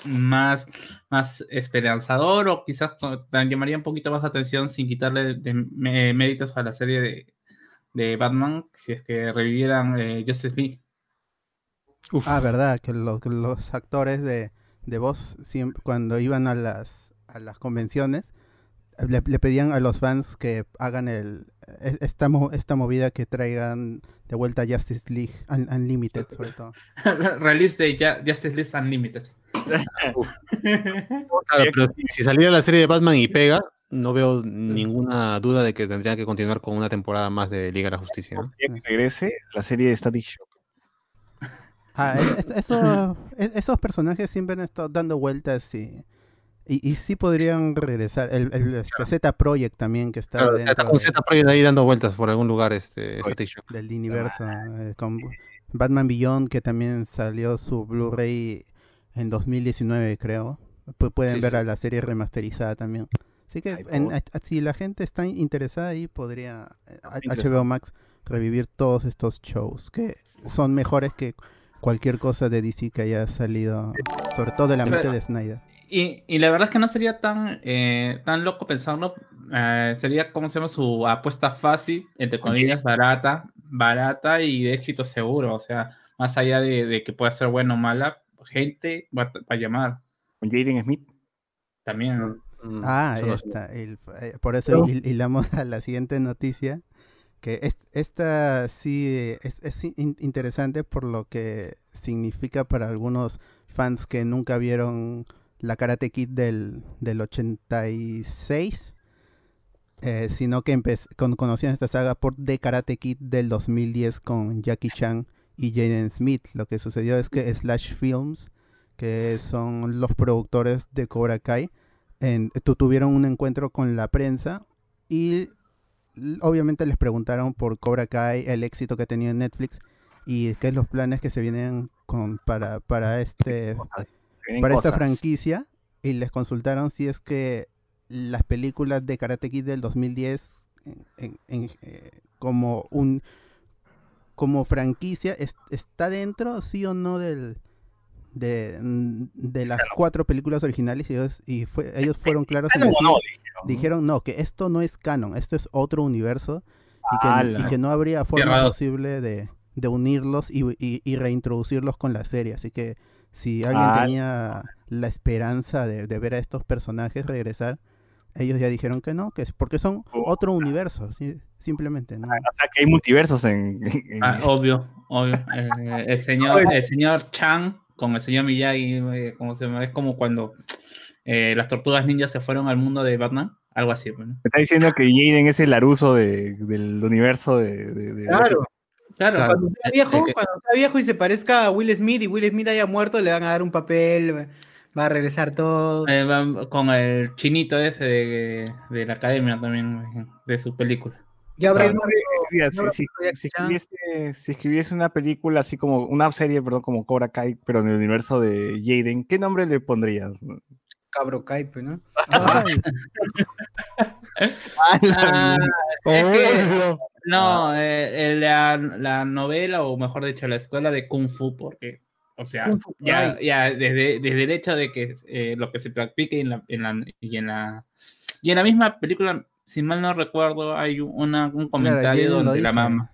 más, más esperanzador o quizás llamaría un poquito más atención sin quitarle de méritos a la serie de, de Batman si es que revivieran eh, Justice League. Ah, verdad, que los, que los actores de, de voz siempre, cuando iban a las, a las convenciones le, le pedían a los fans que hagan el es- esta, esta movida que traigan de vuelta Justice League Un- Unlimited sobre todo. <laughs> Release de Justice League Unlimited. <laughs> Claro, pero si- saliera la serie de Batman y pega, no veo ninguna duda de que tendría que continuar con una temporada más de Liga de la Justicia. que regrese la serie de Static Shock. Ah, <laughs> es- es- eso- es- esos personajes siempre han estado dando vueltas y, y, y sí podrían regresar. El, el este, Z Project también que está Claro, dentro está con de- Z Project ahí dando vueltas por algún lugar este, Static Shock. del universo. eh, con Batman Beyond que también salió su Blu-ray en 2019 creo. Pu- pueden Sí, ver sí. a la serie remasterizada también. Así que Ay, en- a- si la gente está interesada ahí podría eh, a-. HBO Max revivir todos estos shows que son mejores que cualquier cosa de DC que haya salido, sobre todo de la mente de Snyder. Y, y la verdad es que no sería tan, eh, tan loco pensarlo. eh, sería, ¿cómo se llama? Su apuesta fácil, entre comillas, barata, barata y de éxito seguro. O sea, más allá de, de que pueda ser buena o mala, gente va, a- va a llamar Con Jaden Smith. también. Mm, Ah, ahí está. el- eh, por eso hil- hilamos a la siguiente noticia. Que es- esta sí eh, es, es in- interesante por lo que significa para algunos fans que nunca vieron la Karate Kid del, del 86, eh, sino que con, conocían esta saga por The Karate Kid del 2010 con Jackie Chan y Jaden Smith. Lo que sucedió es que Slash Films, que son los productores de Cobra Kai, en- tu- tuvieron un encuentro con la prensa y obviamente les preguntaron por Cobra Kai, el éxito que tenía en Netflix y qué es los planes que se vienen con para, para este Cosas. Para esta franquicia y les consultaron si es que las películas de Karate Kid del 2010 en- en- en, eh, como un como franquicia es- está dentro sí o no del de, de las cuatro películas originales y ellos, y fue- ellos fueron claros en decir, no, dijeron, ¿no? dijeron no que esto no es canon esto es otro universo y que, Ala. y que no habría forma posible de, de unirlos y, y- y reintroducirlos con la serie. Así que si alguien Ala. tenía la esperanza de, de ver a estos personajes regresar, ellos ya dijeron que no, que es porque son otro universo, ¿sí? Simplemente. ¿no? O sea, que hay multiversos en... en- Ah, obvio, obvio. Eh, el, señor, el señor Chang con el señor Miyagi, eh, como se llama? es como cuando eh, las tortugas ninjas se fueron al mundo de Batman, algo así. pues, ¿no? Me está diciendo que Jaden es el Laruso de- del universo de... de- de- Claro. Claro, Claro. Cuando sea viejo, cuando sea viejo y se parezca a Will Smith y Will Smith haya muerto, le van a dar un papel, va a regresar todo. eh, va con el chinito ese de, de la academia también, eh, de su película. Ya habrá Claro. Mira, si, No, escribiese, si escribiese una película así como, una serie, perdón, como Cobra Kai, pero en el universo de Jaden, ¿qué nombre le pondrías? Cabro Caipe, ¿no? Ay, <laughs> Ah, es que- no, eh, eh, la, la novela, o mejor dicho, la escuela de Kung Fu, porque, o sea, Fu ya, Kai. ya desde, desde el hecho de que eh, lo que se practique en la, en la, y, en la, y en la misma película, si mal no recuerdo, hay una, un comentario lo donde la mamá.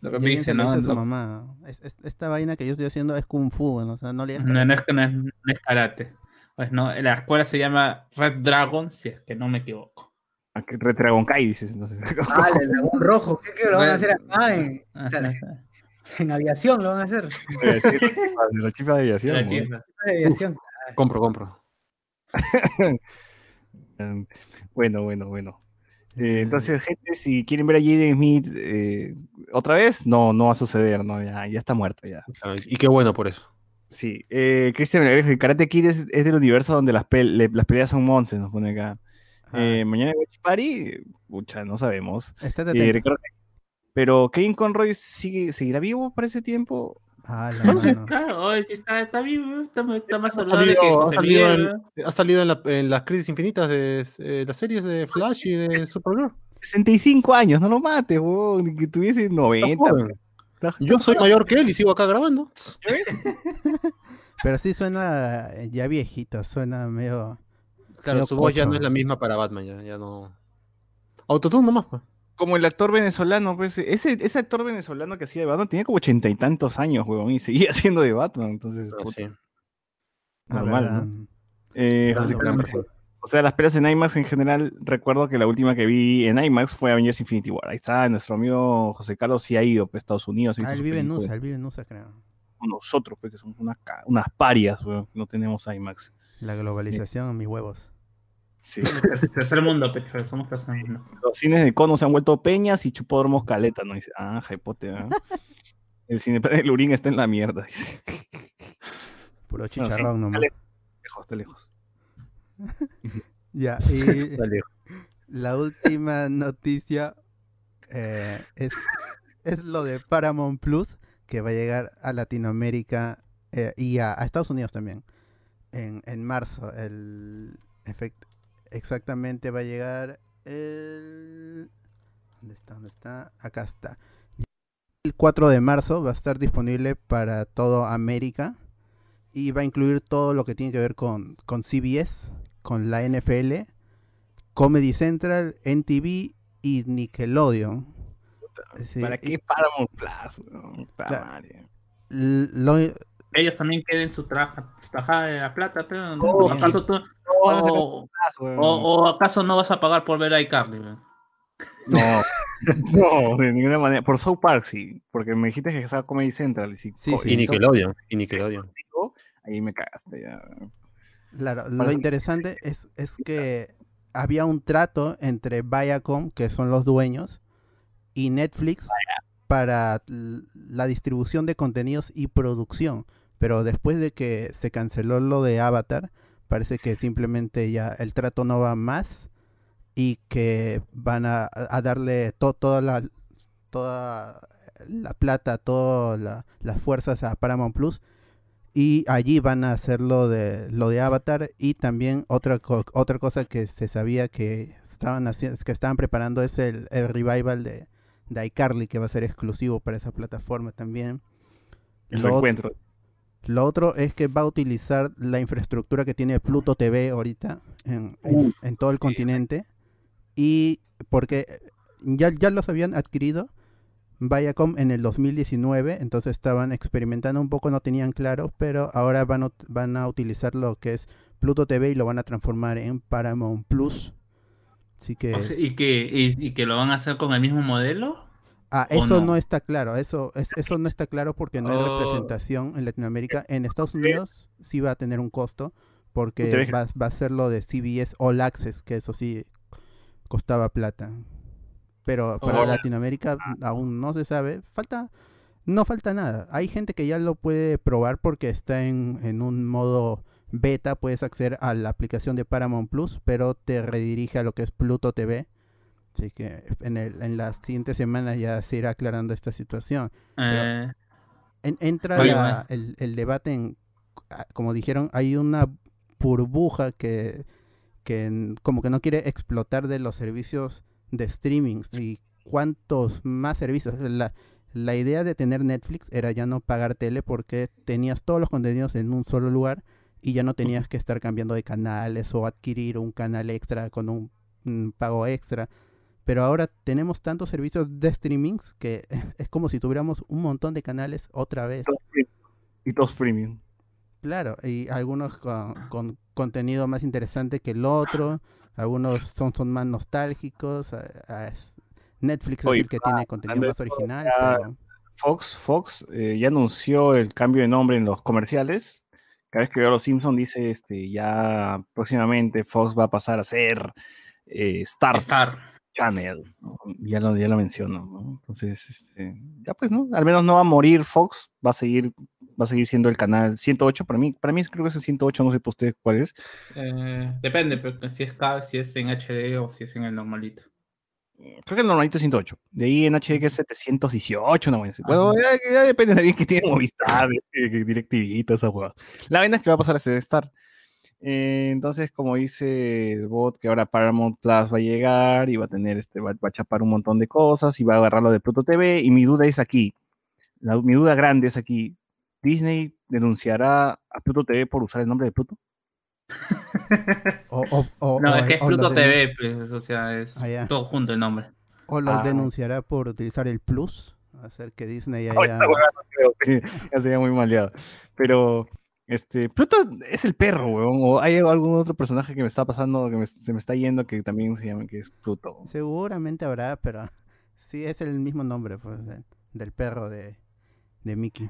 Lo que Jaden dice, ¿no? dice a su Lo- mamá. Es- es- esta vaina que yo estoy haciendo es kung fu, ¿no? o sea, no le No, no es, que no es, no es karate. Pues no, la escuela se llama Red Dragon, si es que no me equivoco. ¿A qué- Red Dragon Kai, dices entonces. Ah, <laughs> el dragón rojo. ¿Qué, qué lo van a hacer acá en, o sea, Ajá. en aviación? Lo van a hacer. de la chifa de aviación. La chispa. En aviación. compro, compro. Um, <laughs> Bueno, bueno, bueno. Eh, entonces, gente, si quieren ver a Jaden Smith eh, otra vez, no, no va a suceder, ¿no? Ya, ya está muerto ya. Y qué bueno por eso. Sí, eh, Cristian el Karate Kid es, es del universo donde las, le- las peleas son monces, nos pone acá. Eh, mañana en Watch Party, pucha, no sabemos. estate Eh, pero Kevin Conroy sigue, seguirá vivo para ese tiempo. Ah, la mano. Claro, oye, sí está, está vivo, está, está más Ha saludable que salido, ha salido Miguel, en, ha salido en, la- en las crisis infinitas de eh, las series de Flash y de Supergirl. 65 años, no lo mates, ni que tuviese 90. Está joven. Está- Yo soy mayor que él y sigo acá grabando. <laughs> Pero sí suena eh, ya viejito, suena medio... Claro, Medio su voz ya no es la misma para Batman, ya, ya no. Autotune nomás, pues. Como el actor venezolano, pues, ese, ese actor venezolano que hacía de Batman tenía como ochenta y tantos años, huevón, y seguía <laughs> siendo de Batman, entonces, Ah, puta, sí. Normal. Eh, José o sea, las pelas en IMAX en general, recuerdo que la última que vi en IMAX fue Avengers Infinity War. Ahí está, nuestro amigo José Carlos sí ha ido pues, a Estados Unidos. Ah, él vive en. USA, él vive en USA, creo. nosotros, pues, que somos unas, unas parias, weón, que no tenemos IMAX. La globalización, mis huevos. Sí. <laughs> Tercer mundo, pecho, somos tercer mundo. Los cines de cono se han vuelto peñas y chupódromos caleta, ¿no? Dice, ah, jaipote, ¿ah? <laughs> El cine de Lurín está en la mierda, dice. Puro Bueno, sí, chicharrón nomás. está lejos, está lejos. Ya, <laughs> y la última noticia eh, es, es lo de Paramount Plus, que va a llegar a Latinoamérica eh, y a, a Estados Unidos también en, en marzo. El efect- exactamente va a llegar el... ¿Dónde está? ¿Dónde está? Acá está. El 4 de marzo va a estar disponible para todo América y va a incluir todo lo que tiene que ver con, con CBS, con la NFL, Comedy Central, NTV y Nickelodeon. Sí, ¿Para qué Paramount Plus, lo- Ellos también quieren su, traja, su tajada de la plata, pero Oh, ¿acaso tú, o, acaso no vas a pagar por ver a iCarly? No, <laughs> no, de ninguna manera. Por South Park sí, porque me dijiste que estaba Comedy Central. Y si, Sí, sí. Y Nickelodeon. Y Nickelodeon. Ahí me cagaste ya. claro, lo interesante es, es que había un trato entre Viacom, que son los dueños, y Netflix para la distribución de contenidos y producción. Pero después de que se canceló lo de Avatar, parece que simplemente ya el trato no va más y que van a, a darle to- toda la toda la plata, todas la- las fuerzas a Paramount Plus y allí van a hacer lo de lo de Avatar y también otra co- otra cosa que se sabía que estaban haciendo que estaban preparando es el, el revival de, de iCarly que va a ser exclusivo para esa plataforma también. El Lo. Lo otro es que va a utilizar la infraestructura que tiene Pluto TV ahorita en, en- en todo el continente. Y porque ya, ya los habían adquirido Viacom en el 2019, entonces estaban experimentando un poco, no tenían claro, pero ahora van van a utilizar lo que es Pluto TV y lo van a transformar en Paramount Plus. Así que... O sea, ¿y, que, y, y que lo van a hacer con el mismo modelo? Ah, ¿O eso no? no? está claro, eso, es, eso no está claro porque no hay Oh. representación en Latinoamérica. En Estados Unidos sí va a tener un costo porque va, va a ser lo de CBS All Access, que eso sí costaba plata. Pero para Oh. Latinoamérica aún no se sabe, falta, no falta nada. Hay gente que ya lo puede probar porque está en, en un modo beta, puedes acceder a la aplicación de Paramount Plus, pero te redirige a lo que es Pluto TV. Así que en, el, en las siguientes semanas ya se irá aclarando esta situación. Eh, En- entra Oye, la- el, el debate en, ah, como dijeron, hay una burbuja que, que como que no quiere explotar de los servicios de streaming y cuántos más servicios. La, la idea de tener Netflix era ya no pagar tele porque tenías todos los contenidos en un solo lugar y ya no tenías que estar cambiando de canales o adquirir un canal extra con un, un pago extra. Pero ahora tenemos tantos servicios de streamings que <laughs> es como si tuviéramos un montón de canales otra vez. Y todos premium. Claro, y algunos con, con contenido más interesante que el otro, algunos son, son más nostálgicos. a- a- es- Netflix Oye, es el que tiene contenido hablando más original, ya- pero Fox, Fox eh, ya anunció el cambio de nombre en los comerciales. Cada vez que veo a los Simpsons dice este ya próximamente Fox va a pasar a ser eh, Star Star. Channel. ¿no? Ya lo, ya lo menciono, ¿no? Entonces, este, ya pues, ¿no? Al menos no va a morir Fox, va a seguir, va a seguir siendo el canal 108 para mí. Para mí creo que es el 108, no sé para ustedes cuál es. Eh, depende, pero si es, si es en HD o si es en el normalito. Creo que el normalito es 108. De ahí en HD que es 718, una buena. Bueno, ya, ya depende de alguien que tiene Movistar, este, DirecTV todas esas huevas. La vaina es que va a pasar a ser Star. Eh, entonces, como dice el bot, que ahora Paramount Plus va a llegar y va a tener este, va, va a chapar un montón de cosas y va a agarrarlo de Pluto TV. Y mi duda es aquí. La- mi duda grande es aquí. ¿Disney denunciará a Pluto TV por usar el nombre de Pluto? <laughs> o, o- o- No, o- es que es Pluto TV, pues, o sea, es Ah, ya. todo junto el nombre. o los Ah. denunciará por utilizar el Plus, hacer que Disney Ay, haya... esta huevada no creo, <laughs> ya sería muy maleado. Pero, este, Pluto es el perro, weón. O hay algún otro personaje que me está pasando, que me- se me está yendo, que también se llama, que es Pluto. Seguramente habrá, pero <laughs> sí es el mismo nombre pues, del, del perro de, de Mickey.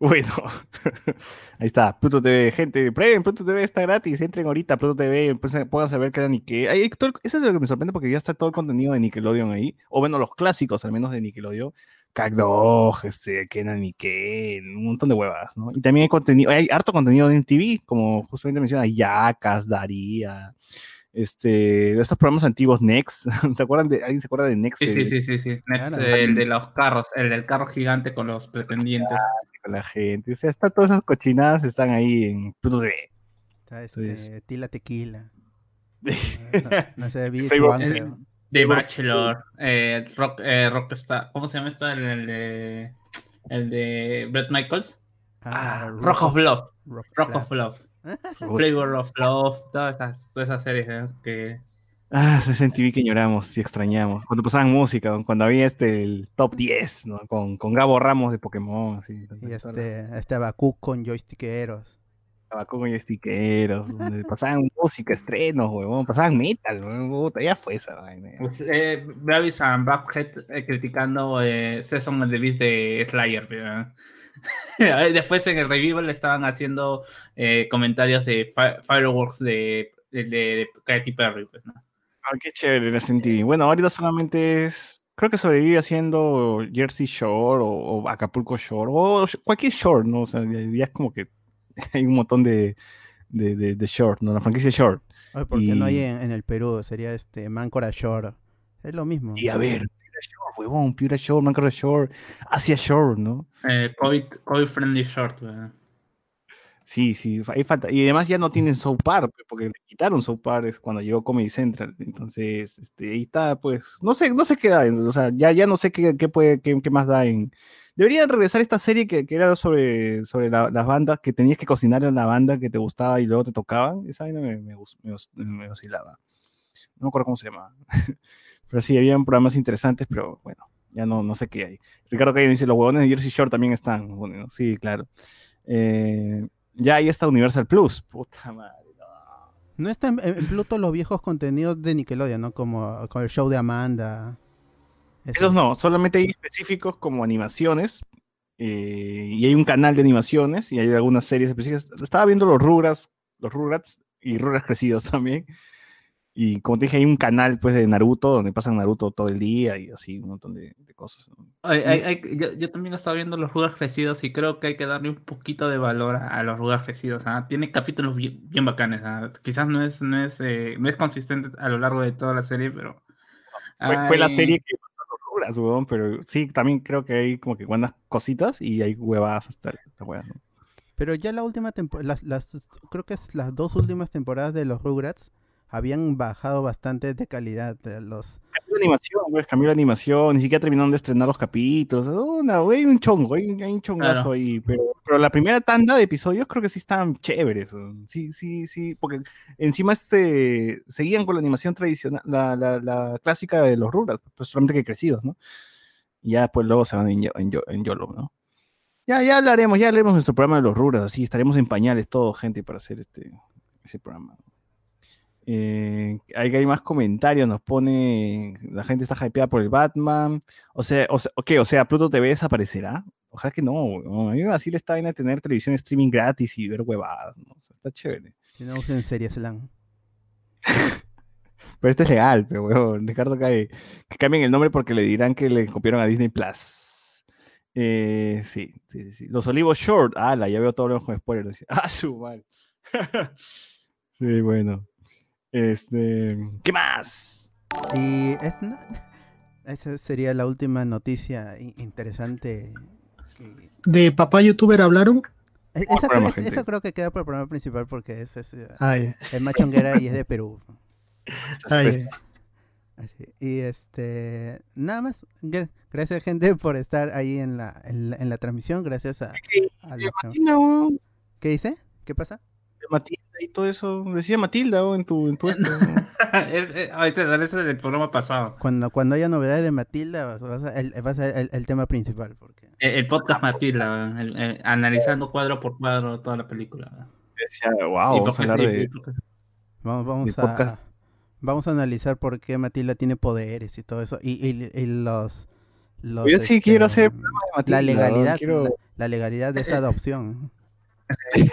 Bueno, <laughs> ahí está, Pluto TV, gente, prueben, Pluto TV está gratis, entren ahorita, Pluto TV, pues, eh, puedan saber qué era Nickel. Ahí, todo el- Eso es lo que me sorprende porque ya está todo el contenido de Nickelodeon ahí, o bueno, los clásicos al menos de Nickelodeon, Cagdog, este, Kenan Nickel, un montón de huevas, ¿no? Y también hay contenido, hay harto contenido en TV, como justamente menciona, Yacas, Daría, este, estos programas antiguos, Next, <laughs> ¿te acuerdan de, alguien se acuerda de Next? Sí, sí, de- sí, sí, sí. Claro. el de los carros, el del carro gigante con los pretendientes. con la gente, o sea, está, todas esas cochinadas están ahí en Pluto TV. Está este, Entonces- Tila Tequila. <laughs> No, no sé, VH1 Facebook- creo. The Bachelor, eh, Rock, eh, Rockstar, ¿cómo se llama esta? El, el de, el de Brett Michaels. Ah, Rock of Love, Rock Rock of Love. <laughs> Flavor of Love, todas esas, todas esas series eh, que... Ah, ese MTV que lloramos y extrañamos. Cuando pasaban música, cuando había este el top 10, ¿no? Con, con Gabo Ramos de Pokémon, así. Y este, este Bakú con joystickeros. Tabaco y stiqueros, donde pasaban música, estrenos, huevón, pasaban metal, huevón, ya fue esa vaina. Pues, eh, Bravis and Buckhead eh, criticando eh, Season of the Beast de Slayer. <laughs> Después en el revival le estaban haciendo eh, comentarios de fi- Fireworks de, de, de- de Katy Perry. Pues, ¿no? Ah, qué chévere la MTV. Bueno, ahorita solamente es, creo que sobrevive haciendo Jersey Shore o, o Acapulco Shore, o cualquier shore, ¿no? O sea, ya, ya es como que <laughs> hay un montón de, de, de, de short, ¿no? La franquicia short. ¿por qué no hay Y- en, en el Perú? Sería este Mancora Shore. Es lo mismo. Y a ver, Pura Shore, huevón, Pura Shore, Mancora Shore, Asia Shore, ¿no? Eh, COVID, COVID Friendly Short. ¿verdad? Sí, sí, ahí falta. Y además ya no tienen South Park, pues, porque le quitaron South Park es cuando llegó Comedy Central. Entonces, este, ahí está, pues, no sé, no sé qué da, o sea, ya, ya no sé qué, qué puede, qué, qué más da en... Deberían regresar esta serie que, era sobre, sobre la- las bandas, que tenías que cocinar en la banda que te gustaba y luego te tocaban. Esa vaina me, me, me me oscilaba. No me acuerdo cómo se llamaba. <laughs> pero sí, habían programas interesantes, pero bueno, ya no, no sé qué hay. Ricardo Cayo dice, los huevones de Jersey Shore también están. Sí, claro. Eh, ya ahí está Universal Plus. Puta madre. no. Están en, Pluto los viejos contenidos de Nickelodeon, ¿no? Como con el show de Amanda. Esos no, solamente hay específicos como animaciones. eh, y hay un canal de animaciones y hay algunas series específicas. Estaba viendo los Rugrats, los Rugrats y Rugrats crecidos <laughs> también. Y como te dije, hay un canal pues de Naruto donde pasan Naruto todo el día y así un montón de, de cosas. ¿no? Hay- hay- hay- yo, yo también he estado viendo los Rugrats crecidos y creo que hay que darle un poquito de valor a, a los Rugrats crecidos. ¿ah? Tiene capítulos bien, bien bacanes. ¿ah? Quizás no es, no, es, eh, no es consistente a lo largo de toda la serie, pero. Fue, fue la serie que pero sí, también creo que hay como que buenas cositas y hay huevadas hasta las huevas. Pero ya la última temporada, las, las, creo que es las dos últimas temporadas de los Rugrats habían bajado bastante de calidad. de los la animación, güey, cambió la animación, ni siquiera terminaron de estrenar los capítulos. Una, güey, un chongo, hay, un- hay un chongazo Claro. ahí. Pero, pero la primera tanda de episodios creo que sí estaban chéveres. Sí, sí, sí, porque encima este seguían con la animación tradicional, la, la, la clásica de los Rugrats, pues solamente que crecidos, ¿no? Y ya pues luego se van en, en, en YOLO, ¿no? Ya, ya hablaremos, ya haremos nuestro programa de los Rugrats, así estaremos en pañales todos, gente, para hacer este ese programa. Eh, hay, hay más comentarios, nos pone, la gente está hypeada por el Batman, o sea, o sea, ok, o sea, Pluto TV desaparecerá, ojalá que no, weón. a mí me vacila esta vaina de tener televisión streaming gratis y ver huevadas, ¿no? O sea, está chévere, que no usen series slang. <laughs> pero este es real, pero weón, Ricardo cae, que cambien el nombre porque le dirán que le copiaron a Disney Plus. Eh, sí, sí, sí, sí. Los Olivos Short, ah, ya veo todo lo con spoilers. <laughs> Ah, su mal. <laughs> sí, bueno. Este, ¿qué más? Y es, no- esa sería la última noticia interesante. que- ¿De papá youtuber hablaron? e- Esa, creo, programa, es- gente. esa creo que queda por el programa principal porque es, es, machonguera y es de Perú. ay, Así, Y este, nada más. Gra- Gracias, gente, por estar ahí en la, en la, en la transmisión. Gracias a, ¿Qué dice? ¿Qué pasa? de y todo eso. Decía Matilda weón, en tu, en tu esto. <laughs> es, es del programa pasado. Cuando, cuando haya novedades de Matilda, el, va a ser el, el tema principal. Porque El, el podcast Matilda, el- el- analizando cuadro por cuadro toda la película. Decía, wow, vamos a hablar de. vamos, de vamos, podcast. a, vamos a analizar por qué Matilda tiene poderes y todo eso. Y, y, y los, los. Yo sí quiero hacer este, la Matilda, legalidad, ¿no? Quiero- la, la legalidad de esa adopción.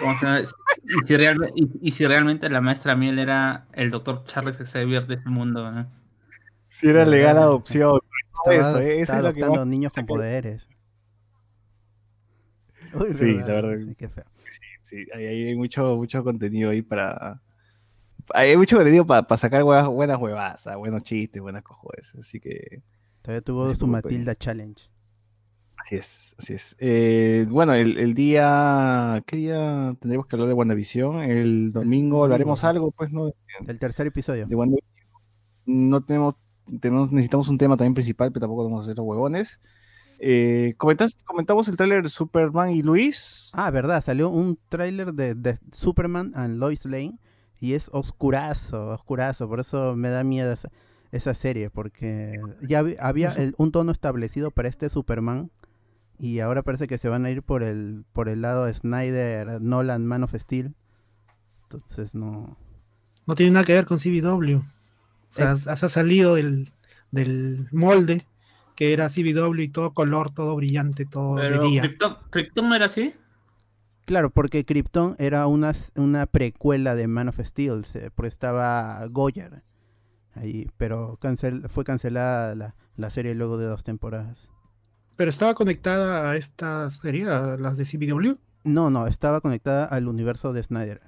¿Cómo se llama? Y si, realme- y- y si realmente la maestra Miel era el doctor Charles Xavier de ese mundo, ¿no? Si era legal adopción. Estaba, Eso, eh, eso es lo que más- niños con poderes. <laughs> Uy, Sí, la verdad. Sí, qué feo. Sí, hay, hay mucho, mucho contenido ahí para. Hay mucho contenido para sacar huevas- buenas huevas, ah, buenos chistes, buenas cojones. Así que. Todavía tuvo su. Matilda Challenge. Así es, así es. Eh, bueno, el, el día. ¿Qué día tendremos que hablar de WandaVision? El domingo hablaremos algo, pues, ¿no? El tercer episodio. De WandaVision. No tenemos, tenemos. Necesitamos un tema también principal, pero tampoco vamos a hacer los huevones. Eh, comentas- comentamos el tráiler de Superman y Luis. Ah, verdad, salió un tráiler de, de Superman and Lois Lane y es oscurazo, oscurazo, por eso me da miedo esa, esa serie, porque ya hab- había el- un tono establecido para este Superman y ahora parece que se van a ir por el por el lado de Snyder, Nolan, Man of Steel. Entonces no. No tiene nada que ver con CBW. O sea, Eh. se ha salido del, del molde que era CBW y todo color, todo brillante, todo de día. Krypton, Krypton no era así. Claro, porque Krypton era una, una precuela de Man of Steel, se- porque estaba Goyer ahí, pero cancel, fue cancelada la, la serie luego de dos temporadas. Pero estaba conectada a esta serie, a las de CBW. No, no, estaba conectada al universo de Snyder.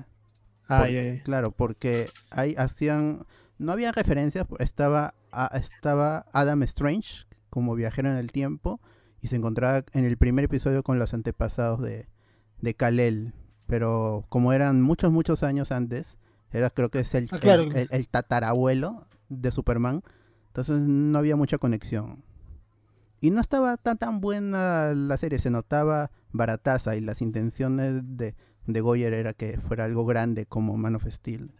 Ah, Por-. Claro, porque ahí hacían, no había referencias, estaba, a- estaba Adam Strange como viajero en el tiempo y se encontraba en el primer episodio con los antepasados de, de Kal-El, pero como eran muchos, muchos años antes, era creo que es el, Ah, claro. el, el- el tatarabuelo de Superman, entonces no había mucha conexión. Y no estaba tan tan buena la serie, se notaba barataza y las intenciones de, de Goyer era que fuera algo grande como Man of Steel.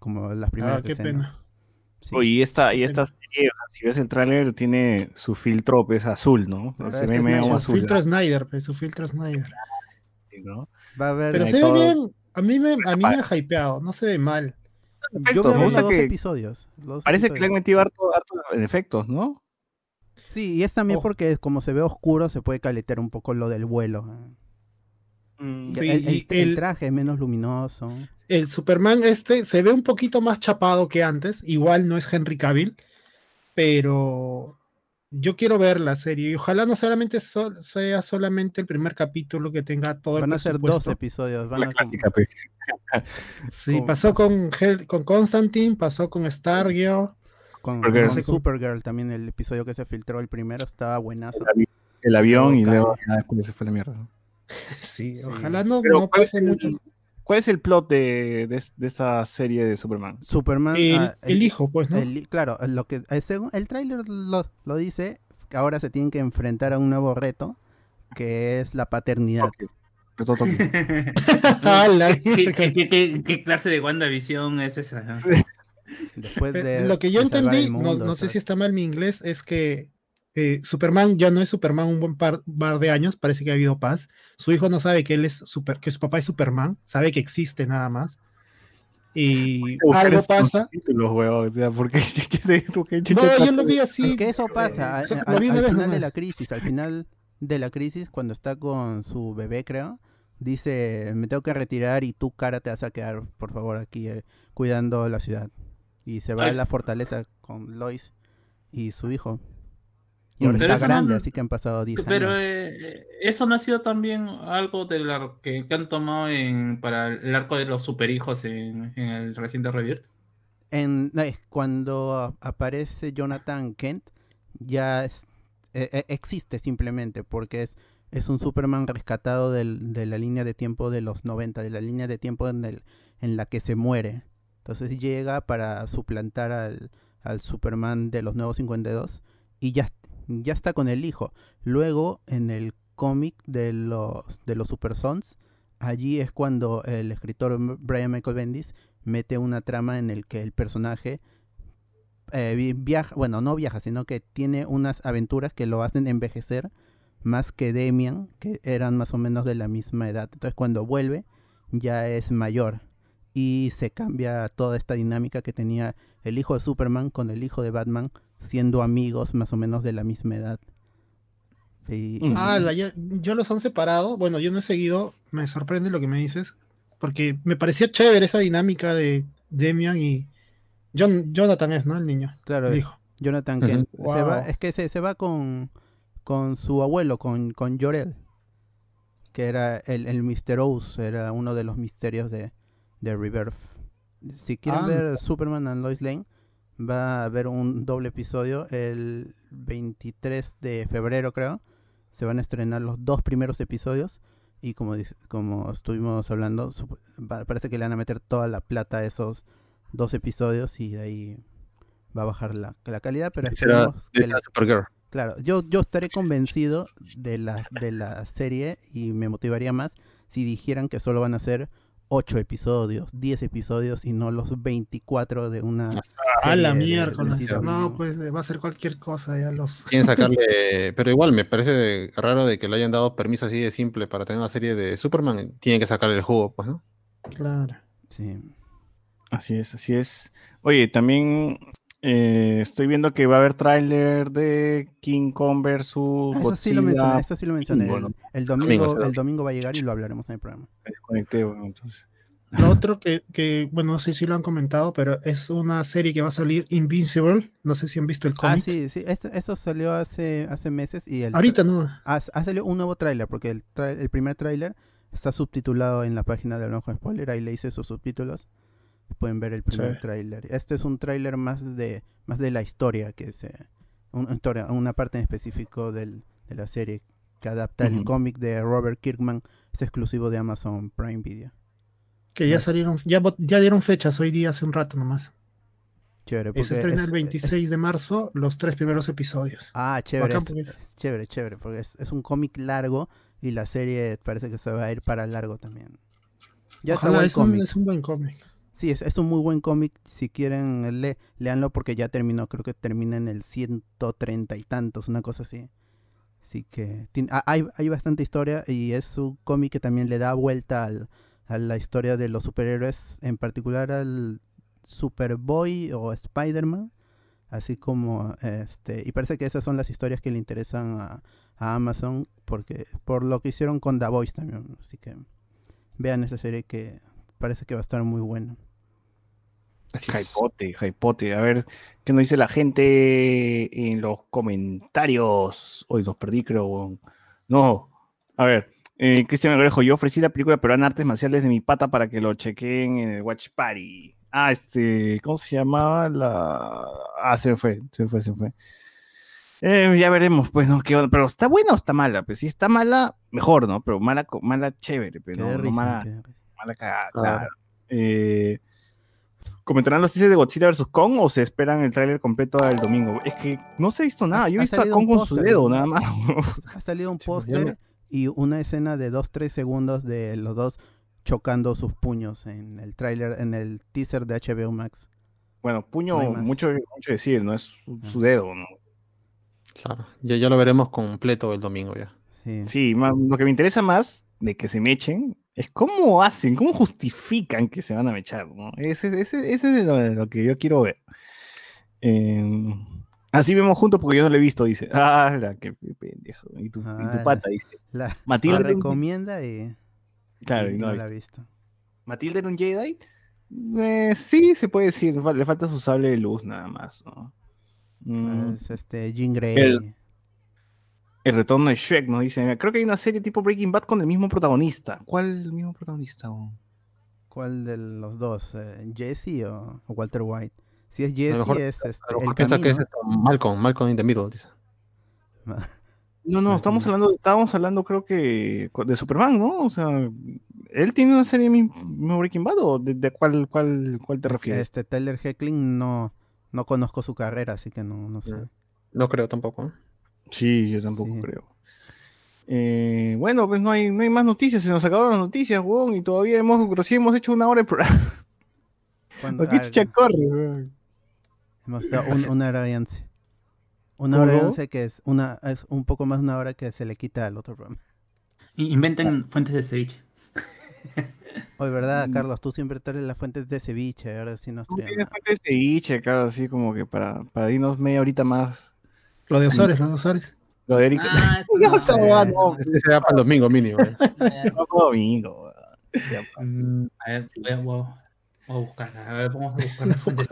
Como las primeras Ah, qué escenas. pena. Sí. Y esta, y esta serie, si ves el tráiler, tiene su filtro, pues, azul, ¿no? Se ve medio nuevo. Su azul, filtro Snyder, pues, su filtro Snyder. ¿no? Va a haber. Pero se ve bien. A mí me, a mí me ha hypeado, no se ve mal. Yo Efectos, voy a me gusta los que episodios. los dos parece que le han metido harto, harto en efectos, ¿no? Sí, y es también Oh. porque como se ve oscuro, se puede caletear un poco lo del vuelo. Y Sí, el, el- y el el- traje es menos luminoso. El Superman este se ve un poquito más chapado que antes. Igual no es Henry Cavill, pero yo quiero ver la serie. Y ojalá no solamente so- sea solamente el primer capítulo que tenga todo el Van a ser dos episodios. Van La a clásica, pe. Sí, con- pasó con, Hel- con Constantine, pasó con Stargirl. Con, Supergirl. con Supergirl también el episodio que se filtró el primero estaba buenazo. El, avi- el avión y luego después se fue la mierda. <laughs> Sí, Sí. ojalá no, no ¿cuál, es pase el, mucho. cuál es el plot de, de, de esta serie de Superman? Superman. El, ah, el hijo, pues, ¿no? el- claro, lo que el, según el tráiler lo, lo dice, que ahora se tienen que enfrentar a un nuevo reto, que es la paternidad. Reto Tokio. <laughs> <laughs> Ah, la- ¿Qué, qué- qué- qué- qué clase de WandaVision es esa? Después de Lo que yo entendí, no, sé si está mal mi inglés, es que eh, Superman ya no es Superman un buen par, par de años, parece que ha habido paz. Su hijo no sabe que él es super, que su papá es Superman, sabe que existe nada más. Y algo pasa. Títulos, huevón, o sea, ¿por qué chucha- por qué chucha No, yo lo vi así. Es que eso pasa una al final de la crisis, al final de la crisis, cuando está con su bebé, creo, dice, me tengo que retirar y tú, cara, te vas a quedar, por favor, aquí eh, cuidando la ciudad. Y se va Ay. a la fortaleza con Lois y su hijo. Y ahora Pero está no- grande, así que han pasado 10 Pero años. eh, eso no ha sido también algo de la que, que han tomado en, para el arco de los superhijos en, en el reciente Rebirth. En, cuando aparece Jonathan Kent, ya es- eh, eh, existe simplemente, porque es, es un Superman rescatado del- de la línea de tiempo de los 90, de la línea de tiempo en, el- en la que se muere. Entonces llega para suplantar al, Superman de los nuevos 52 y ya, ya está con el hijo. Luego, en el cómic de los, de los Super Sons, allí es cuando el escritor Brian Michael Bendis mete una trama en el que el personaje eh, vi- viaja, bueno, no viaja, sino que tiene unas aventuras que lo hacen envejecer más que Demian, que eran más o menos de la misma edad. Entonces cuando vuelve ya es mayor y se cambia toda esta dinámica que tenía el hijo de Superman con el hijo de Batman siendo amigos más o menos de la misma edad. Y. Ah, la- yo los han separado. Bueno, yo no he seguido. Me sorprende lo que me dices. Porque me parecía chévere esa dinámica de Demian y John, Jonathan es, ¿no? El niño. claro, El hijo. Jonathan. Kent. Se va, es que se, se va con, con su abuelo, con, con Jorel, que era el, el Mr. Oz, era uno de los misterios de, de Rebirth. Si quieren Ah. ver Superman and Lois Lane, va a haber un doble episodio el 23 de febrero, creo. Se van a estrenar los dos primeros episodios. Y como, dice- como estuvimos hablando, parece que le van a meter toda la plata a esos dos episodios y de ahí va a bajar la, la calidad, pero Será, esperemos que la- Supergirl. Claro, yo, yo estaré convencido de la, de la serie y me motivaría más si dijeran que solo van a ser 8 episodios, 10 episodios y no los 24 de una A serie la de- de miércoles. No, pues va a ser cualquier cosa. Ya los. Quieren sacarle, pero igual me parece raro de que le hayan dado permiso así de simple para tener una serie de Superman. Tienen que sacarle el jugo, pues, ¿no? Claro. Sí. Así es, así es. Oye, también eh, estoy viendo que va a haber tráiler de King Kong versus Ah, Eso sí lo mencioné, Godzilla. eso sí lo mencioné. Bueno, El, el domingo, el domingo va a llegar y lo hablaremos en el programa. Desconecté, bueno, entonces. Lo otro que, que, bueno, no sé si lo han comentado, pero es una serie que va a salir Invincible. No sé si han visto el Ah, cómic. sí, sí, eso, eso salió hace, hace meses y el Ahorita no. ha, ha salido un nuevo tráiler porque el, el primer tráiler está subtitulado en la página de Hablamos con Spoiler, ahí le hice sus subtítulos. Pueden ver el primer Sí. tráiler. Este es un tráiler más de más de la historia que se un- una historia, una parte en específico del, de la serie que adapta el cómic de Robert Kirkman, es exclusivo de Amazon Prime Video. Que ya salieron, ya, ya dieron fechas hoy día hace un rato nomás. Chévere, Y se porque estrena es- el 26 de marzo los tres primeros episodios. Ah, chévere, Bacán, es, porque- es chévere, chévere, porque es, es un cómic largo y la serie parece que se va a ir para largo también. Ya está Ojalá, buen es un, cómic. es un buen cómic. Sí, es, es un muy buen cómic. Si quieren, le, leanlo porque ya terminó. Creo que termina en el 130 y tantos, una cosa así. Así que hay, hay bastante historia y es un cómic que también le da vuelta al- a la historia de los superhéroes, en particular al Superboy o Spider-Man. Así como, este, y parece que esas son las historias que le interesan a, a Amazon porque por lo que hicieron con The Voice también. Así que vean esa serie que parece que va a estar muy buena. Así es. Hypote, hypote. A ver, ¿qué nos dice la gente en los comentarios? Hoy los perdí, creo. No. A ver, eh, Cristian Grejo, yo ofrecí la película peruana Artes Marciales de mi pata para que lo chequeen en el Watch Party. Ah, este, ¿cómo se llamaba? La... Ah, se me fue, se me fue, se me fue. Eh, ya veremos, pues, ¿no? ¿Qué onda? Pero ¿está buena o está mala? Pues si está mala, mejor, ¿no? Pero mala, mala chévere, pero no, mala. Mala cagada, Claro. claro. Eh, ¿Comentarán los teasers de Godzilla vs. Kong o se esperan el tráiler completo el domingo? Es que no se ha visto nada. Yo he Ha visto a salido Kong un con su dedo, nada más. Ha salido un pues, póster y una escena de 2-3 segundos de los dos chocando sus puños en el tráiler, en el teaser de HBO Max. bueno, puño, No mucho, mucho decir, ¿no? Es su, su Ah. dedo, ¿no? Claro. Ya, ya lo veremos completo el domingo ya. Sí. Sí, lo que me interesa más de que se mechen es cómo hacen, cómo justifican que se van a mechar, ¿no? Ese, ese, ese es lo, lo que yo quiero ver. Eh, así vemos juntos porque yo no lo he visto, dice. <laughs> Ah, la que pendejo. Y tu, y tu Ah, pata, dice. La, recomienda y, claro, y no la ha visto. visto. ¿Matilde era un Jedi? Eh, sí, se puede decir. Le falta su sable de luz nada más, ¿no? Mm, Es este Jean Grey. El- el retorno de Shrek nos dice. Creo que hay una serie tipo Breaking Bad con el mismo protagonista. ¿Cuál el mismo protagonista? weón? ¿Cuál de los dos? eh, ¿Jesse o, o Walter White? Si es Jesse, mejor- es este, el piensa que es Malcolm, Malcolm in the Middle, dice. <laughs> No, no, estamos hablando, estábamos hablando creo que de Superman, ¿no? O sea, ¿él tiene una serie mismo Breaking Bad o de, de cuál, cuál, cuál te refieres? Este Tyler Heckling no, no conozco su carrera, así que no, no sé. No creo tampoco. Sí, yo tampoco Sí. creo. Eh, bueno, pues no hay, no hay más noticias, se nos acabaron las noticias, weón, y todavía hemos, recién hemos hecho una hora de programa. Cuando- ¿Qué ah, chucha corre, weón? hemos dado un- una hora y once. Una hora y once que es una es un poco más de una hora que se le quita al otro programa. Inventen fuentes de ceviche. Hoy, ¿verdad, Mm. Carlos? Tú siempre traes las fuentes de ceviche, ahora sí nos Tú traen tienes nada. fuente de ceviche, claro, así como que para, para irnos media horita más. Lo de Osores, lo de Osores. Lo de Eric. Ah, eso <laughs> Ya no, eh, huevada no. Ese será para el domingo mínimo. ¿eh? <laughs> eh, No, domingo. pa- mm, A ver, voy a, voy a- voy a buscarla. A ver, vamos a buscar la fuente.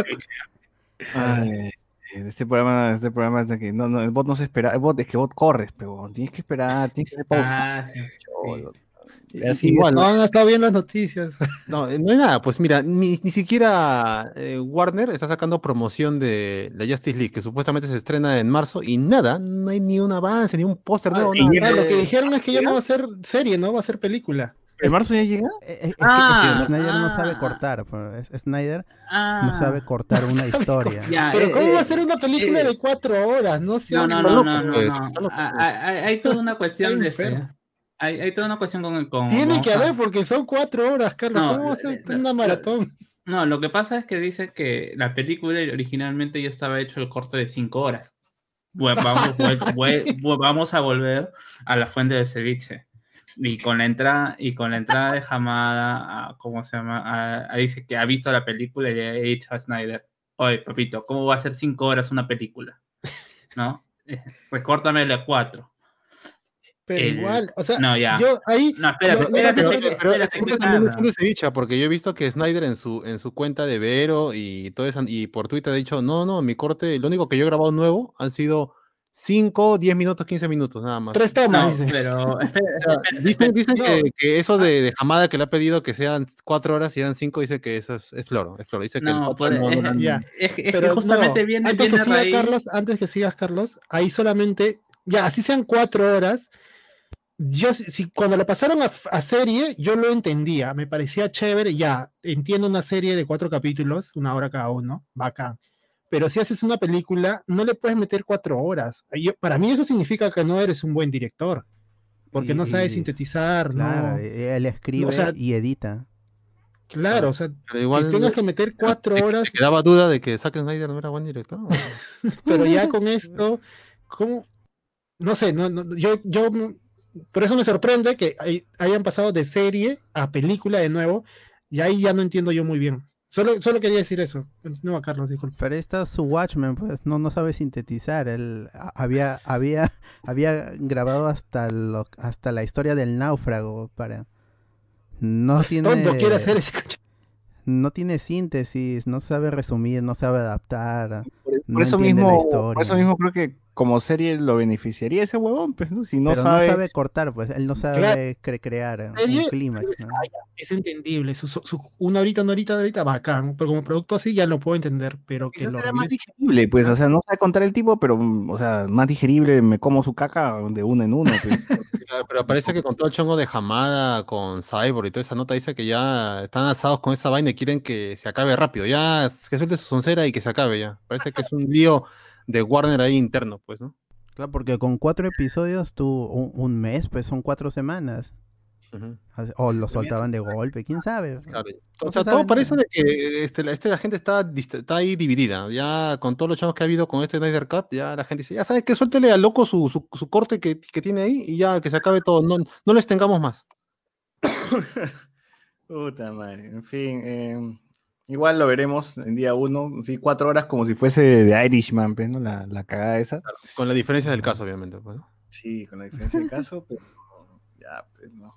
Ay, este programa, este programa es de que no, no, el bot no se espera, el bot es que el bot corres, pero tienes que esperar, tienes que hacer pausa. Ah, sí, cholo. Así, Igual, No han estado bien las noticias. <laughs> No, eh, no hay nada. Pues mira, ni, ni siquiera eh, Warner está sacando promoción de la Justice League, que supuestamente se estrena en marzo, y nada, no hay ni un avance, ni un póster nuevo, y nada. Ah, lo que dijeron es que ya no va a ser serie, ¿no? Va a ser película. ¿En marzo ya llega? Eh, eh, es, Ah, es que Snyder no sabe ah. cortar. pues, es- Snyder Ah, <laughs> no sabe cortar una historia. ya, Pero eh, ¿cómo eh, va a ser una película eh, de cuatro horas? No No, sean no, no, no, no, no. Ah, ah, Hay, toda una cuestión de enfermo. Hay, hay toda una cuestión con, con Tiene que haber porque son cuatro horas, Carlos. No, ¿Cómo va a eh, ser eh, una eh, maratón? No, lo que pasa es que dice que la película originalmente ya estaba hecho el corte de cinco horas. Bueno, <laughs> vamos, a volver a la fuente de ceviche. Y con la entrada, y con la entrada de Hamada, a- ¿cómo se llama? A- a- dice que ha visto la película y le ha dicho a Snyder, oye, papito, ¿cómo va a ser cinco horas una película? ¿No? <laughs> Eh, Pues córtamele a cuatro. Pero el- igual, o sea, no, ya. yo ahí. No, no, espérate, Pero, espérate, pero espérate, espérate, también es dicha, porque yo he visto que Snyder en su, en su cuenta de Vero y todo eso, y por Twitter ha dicho, no, no, mi corte, lo único que yo he grabado nuevo han sido 5, 10 minutos, 15 minutos, nada más. Tres tomas, No, dice. pero <laughs> <laughs> dicen dicen No. que, que eso de, de Hamada que le ha pedido que sean 4 horas y eran 5, dice que eso es, es floro, es floro. Dice que el No, no- es- es, que- es que Pero justamente no, viene, antes viene que siga Carlos, antes que sigas Carlos, ahí solamente, ya, así sean cuatro horas. Yo, si, cuando lo pasaron a, a serie, yo lo entendía, me parecía chévere, ya, entiendo una serie de cuatro capítulos, una hora cada uno, bacán. Pero si haces una película, no le puedes meter cuatro horas. Yo- para mí eso significa que no eres un buen director, porque Y- no sabes y- sintetizar, Claro, no. eh, él escribe O sea, y edita. Claro, o sea, pero igual que tengas que meter cuatro te- te horas quedaba duda de que Zack Snyder no era buen director. <laughs> pero ya con <laughs> esto, ¿cómo? No sé, no, no, yo, yo, por eso me sorprende que hay- hayan pasado de serie a película de nuevo, y ahí ya no entiendo yo muy bien. Solo, solo quería decir eso. Continúa, Carlos, disculpa. Pero está su Watchmen, pues no, no sabe sintetizar. Él había, había, <laughs> había grabado hasta lo, hasta la historia del náufrago para. No tiene. Tonto quiere hacer ese. <laughs> No tiene síntesis, no sabe resumir, no sabe adaptar. Por, No por eso mismo, por eso mismo creo que como serie lo beneficiaría ese huevón, pues, ¿no? Si no pero sabe, no sabe cortar, pues él no sabe cre- crear un Serie, clímax. ¿no? Es entendible. Su, su- su- una horita, una horita, una horita, bacán. Pero como producto así ya lo puedo entender. Pero que lo era más digerible, pues, o sea, no sabe contar el tipo, pero, o sea, más digerible, me como su caca de uno en uno, pues. <laughs> Pero parece que con todo el chongo de Hamada, con Cyborg y toda esa nota, dice que ya están asados con esa vaina y quieren que se acabe rápido. Ya, que suelte su soncera y que se acabe ya. Parece que es un lío de Warner ahí interno, pues, ¿no? Claro, porque con cuatro episodios, tú, un, un mes, pues son cuatro semanas. O lo soltaban de golpe, quién sabe. Claro. O se sea, sabe todo parece de que este, la, este, la gente está, está ahí dividida. Ya con todos los chongos que ha habido con este Snyder Cut, ya la gente dice, ya sabes que suéltele al loco su, su, su corte que, que tiene ahí y ya que se acabe todo. No, no les tengamos más. <coughs> Puta madre, en fin, eh, igual lo veremos en día uno, sí, cuatro horas como si fuese de Irishman, pues, ¿no? La, la cagada esa. Con la diferencia del caso, obviamente. Pues, ¿no? Sí, con la diferencia del caso, pero ya, pues, no.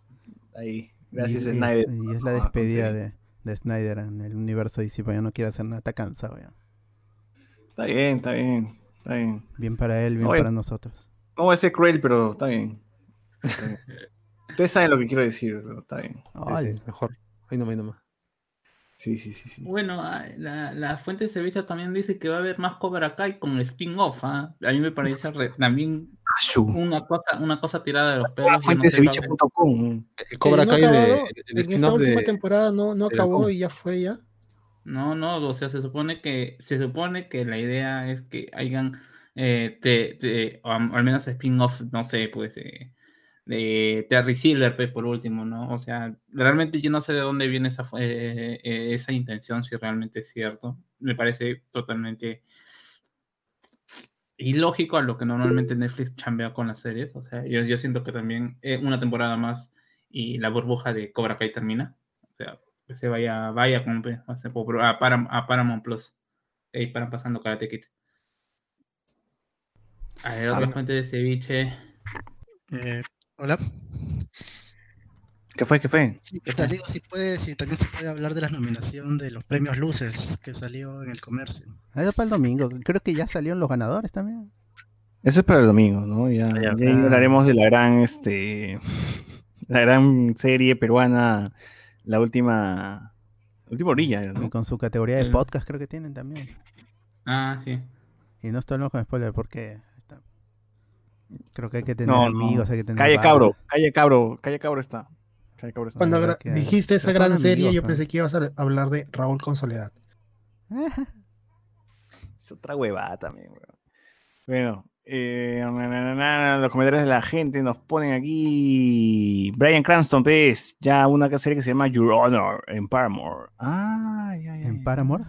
Ahí, gracias y, Snyder. y es la despedida de, de Snyder en el universo DC, pues ya no quiere hacer nada, está cansado ya. Está bien, está bien, está bien. Bien para él, bien para nosotros. No voy a ser cruel, pero está bien. Está bien. <laughs> Ustedes saben lo que quiero decir, pero está bien. Sí, Ay, sí, mejor. Ahí no, ahí nomás. Sí, sí, sí, sí. Bueno, ah, la, la fuente de ceviche también dice que va a haber más Cobra Kai con spin-off. ¿ah? A mí me parece re- también una cosa, una cosa tirada de los pelos. que no Fuenteceviche.com. El Cobra Kai de, acabado, el en esta spin-off última de. temporada no, no de acabó y ya fue ya. No, no, o sea, se supone que, se supone que la idea es que hayan, eh, te- te- o am- al menos spin-off, no sé, pues, de, de Terry Silver, pues, por último, ¿no? O sea, realmente yo no sé de dónde viene esa, eh, eh, esa intención, si realmente es cierto. Me parece totalmente ilógico a lo que normalmente Netflix chambea con las series. O sea, yo, yo siento que también eh, una temporada más y la burbuja de Cobra Kai termina. O sea, que se vaya, vaya con, a, Param- a Paramount Plus. Ahí para pasando Karate Kid. A ver, otra fuente de ceviche. Eh, Hola. ¿Qué fue? ¿Qué fue? Sí, ¿qué tal? Digo, si puede, si también se puede hablar de la nominación de los premios Luces que salió en el comercio. Eso para el domingo. Creo que ya salieron los ganadores también. Eso es para el domingo, ¿no? Ya, Ya, ya ah. hablaremos de la gran, este, la gran serie peruana, la última, la última orilla, Y ¿no? con su categoría de podcast creo que tienen también. Ah, sí. Y no estoy hablando con spoiler porque creo que hay que tener No, no. amigos, hay que tener Calle barra. Cabro, Calle Cabro, Calle Cabro está. Calle Cabro está. Cuando verdad gra- que- dijiste esa gran serie, amigos, yo ¿no? pensé que ibas a hablar de Raúl con Soledad. <laughs> Es otra huevada también, weón. Bueno, eh, na, na, na, na, los comentarios de la gente nos ponen aquí. Brian Cranston, pues, ya una serie que se llama Your Honor en Paramore. Ah, ya, ya, ¿En. Paramore?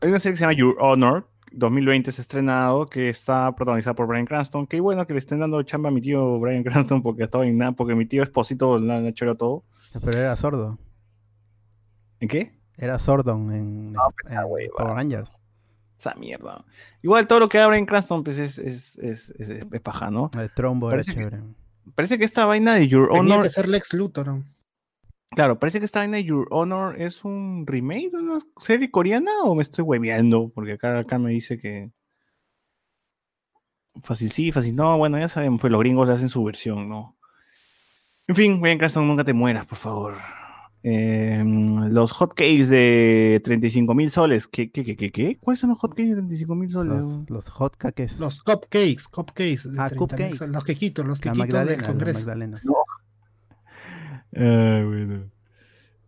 Hay una serie que se llama Your Honor, 2020 se ha estrenado, que está protagonizada por Brian Cranston. Qué bueno que le estén dando chamba a mi tío Brian <laughs> Cranston porque estaba en nada, porque mi tío Esposito le han hecho todo. Pero era sordo. ¿En qué? Era sordo en, No, pues, esa en. Power Rangers. Esa mierda. Igual todo lo que abre en Cranston pues es, es, es, es, es- es paja, ¿no? El trombo era Parece que- chévere. Parece que esta vaina de Your Tenía Honor que ser Lex Luthor. ¿no? Claro, parece que esta vaina Your Honor es un remake de una serie coreana o me estoy hueveando, porque acá, acá me dice que. Fácil sí, fácil no, bueno, ya sabemos, pues los gringos le hacen su versión, ¿no? En fin, Brian Cranston, nunca te mueras, por favor. Eh, los hotcakes de 35 mil soles. ¿Qué, qué, qué, qué, qué? ¿Cuáles son los hotcakes de 35 mil soles? Los, los hot cakes. Los cupcakes, cupcakes. de Ah, 30 cupcake. mil, Los quequitos, los La quequitos del Congreso. Magdalena. Ah, bueno.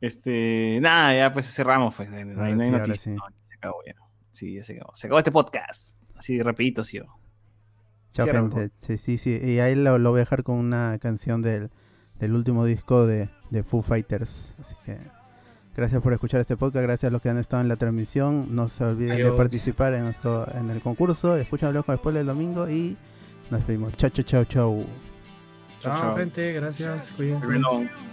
Este, nada, ya pues cerramos, pues. No hay, no Ahora hay ahora noticias, sí. no, se acabó ya. Sí, ya se acabó. Se acabó este podcast. Así rapidito, sí. Chao, gente. Sí, sí, sí. Y ahí lo, lo voy a dejar con una canción del, del último disco de, de Foo Fighters. Así que gracias por escuchar este podcast. Gracias a los que han estado en la transmisión. No se olviden de participar en, nuestro, en el concurso. Escuchen con Spoiler el domingo y nos despedimos. Chao, chao, chao, chao. Chao, Chao, chao. gente, gracias. Cuídense.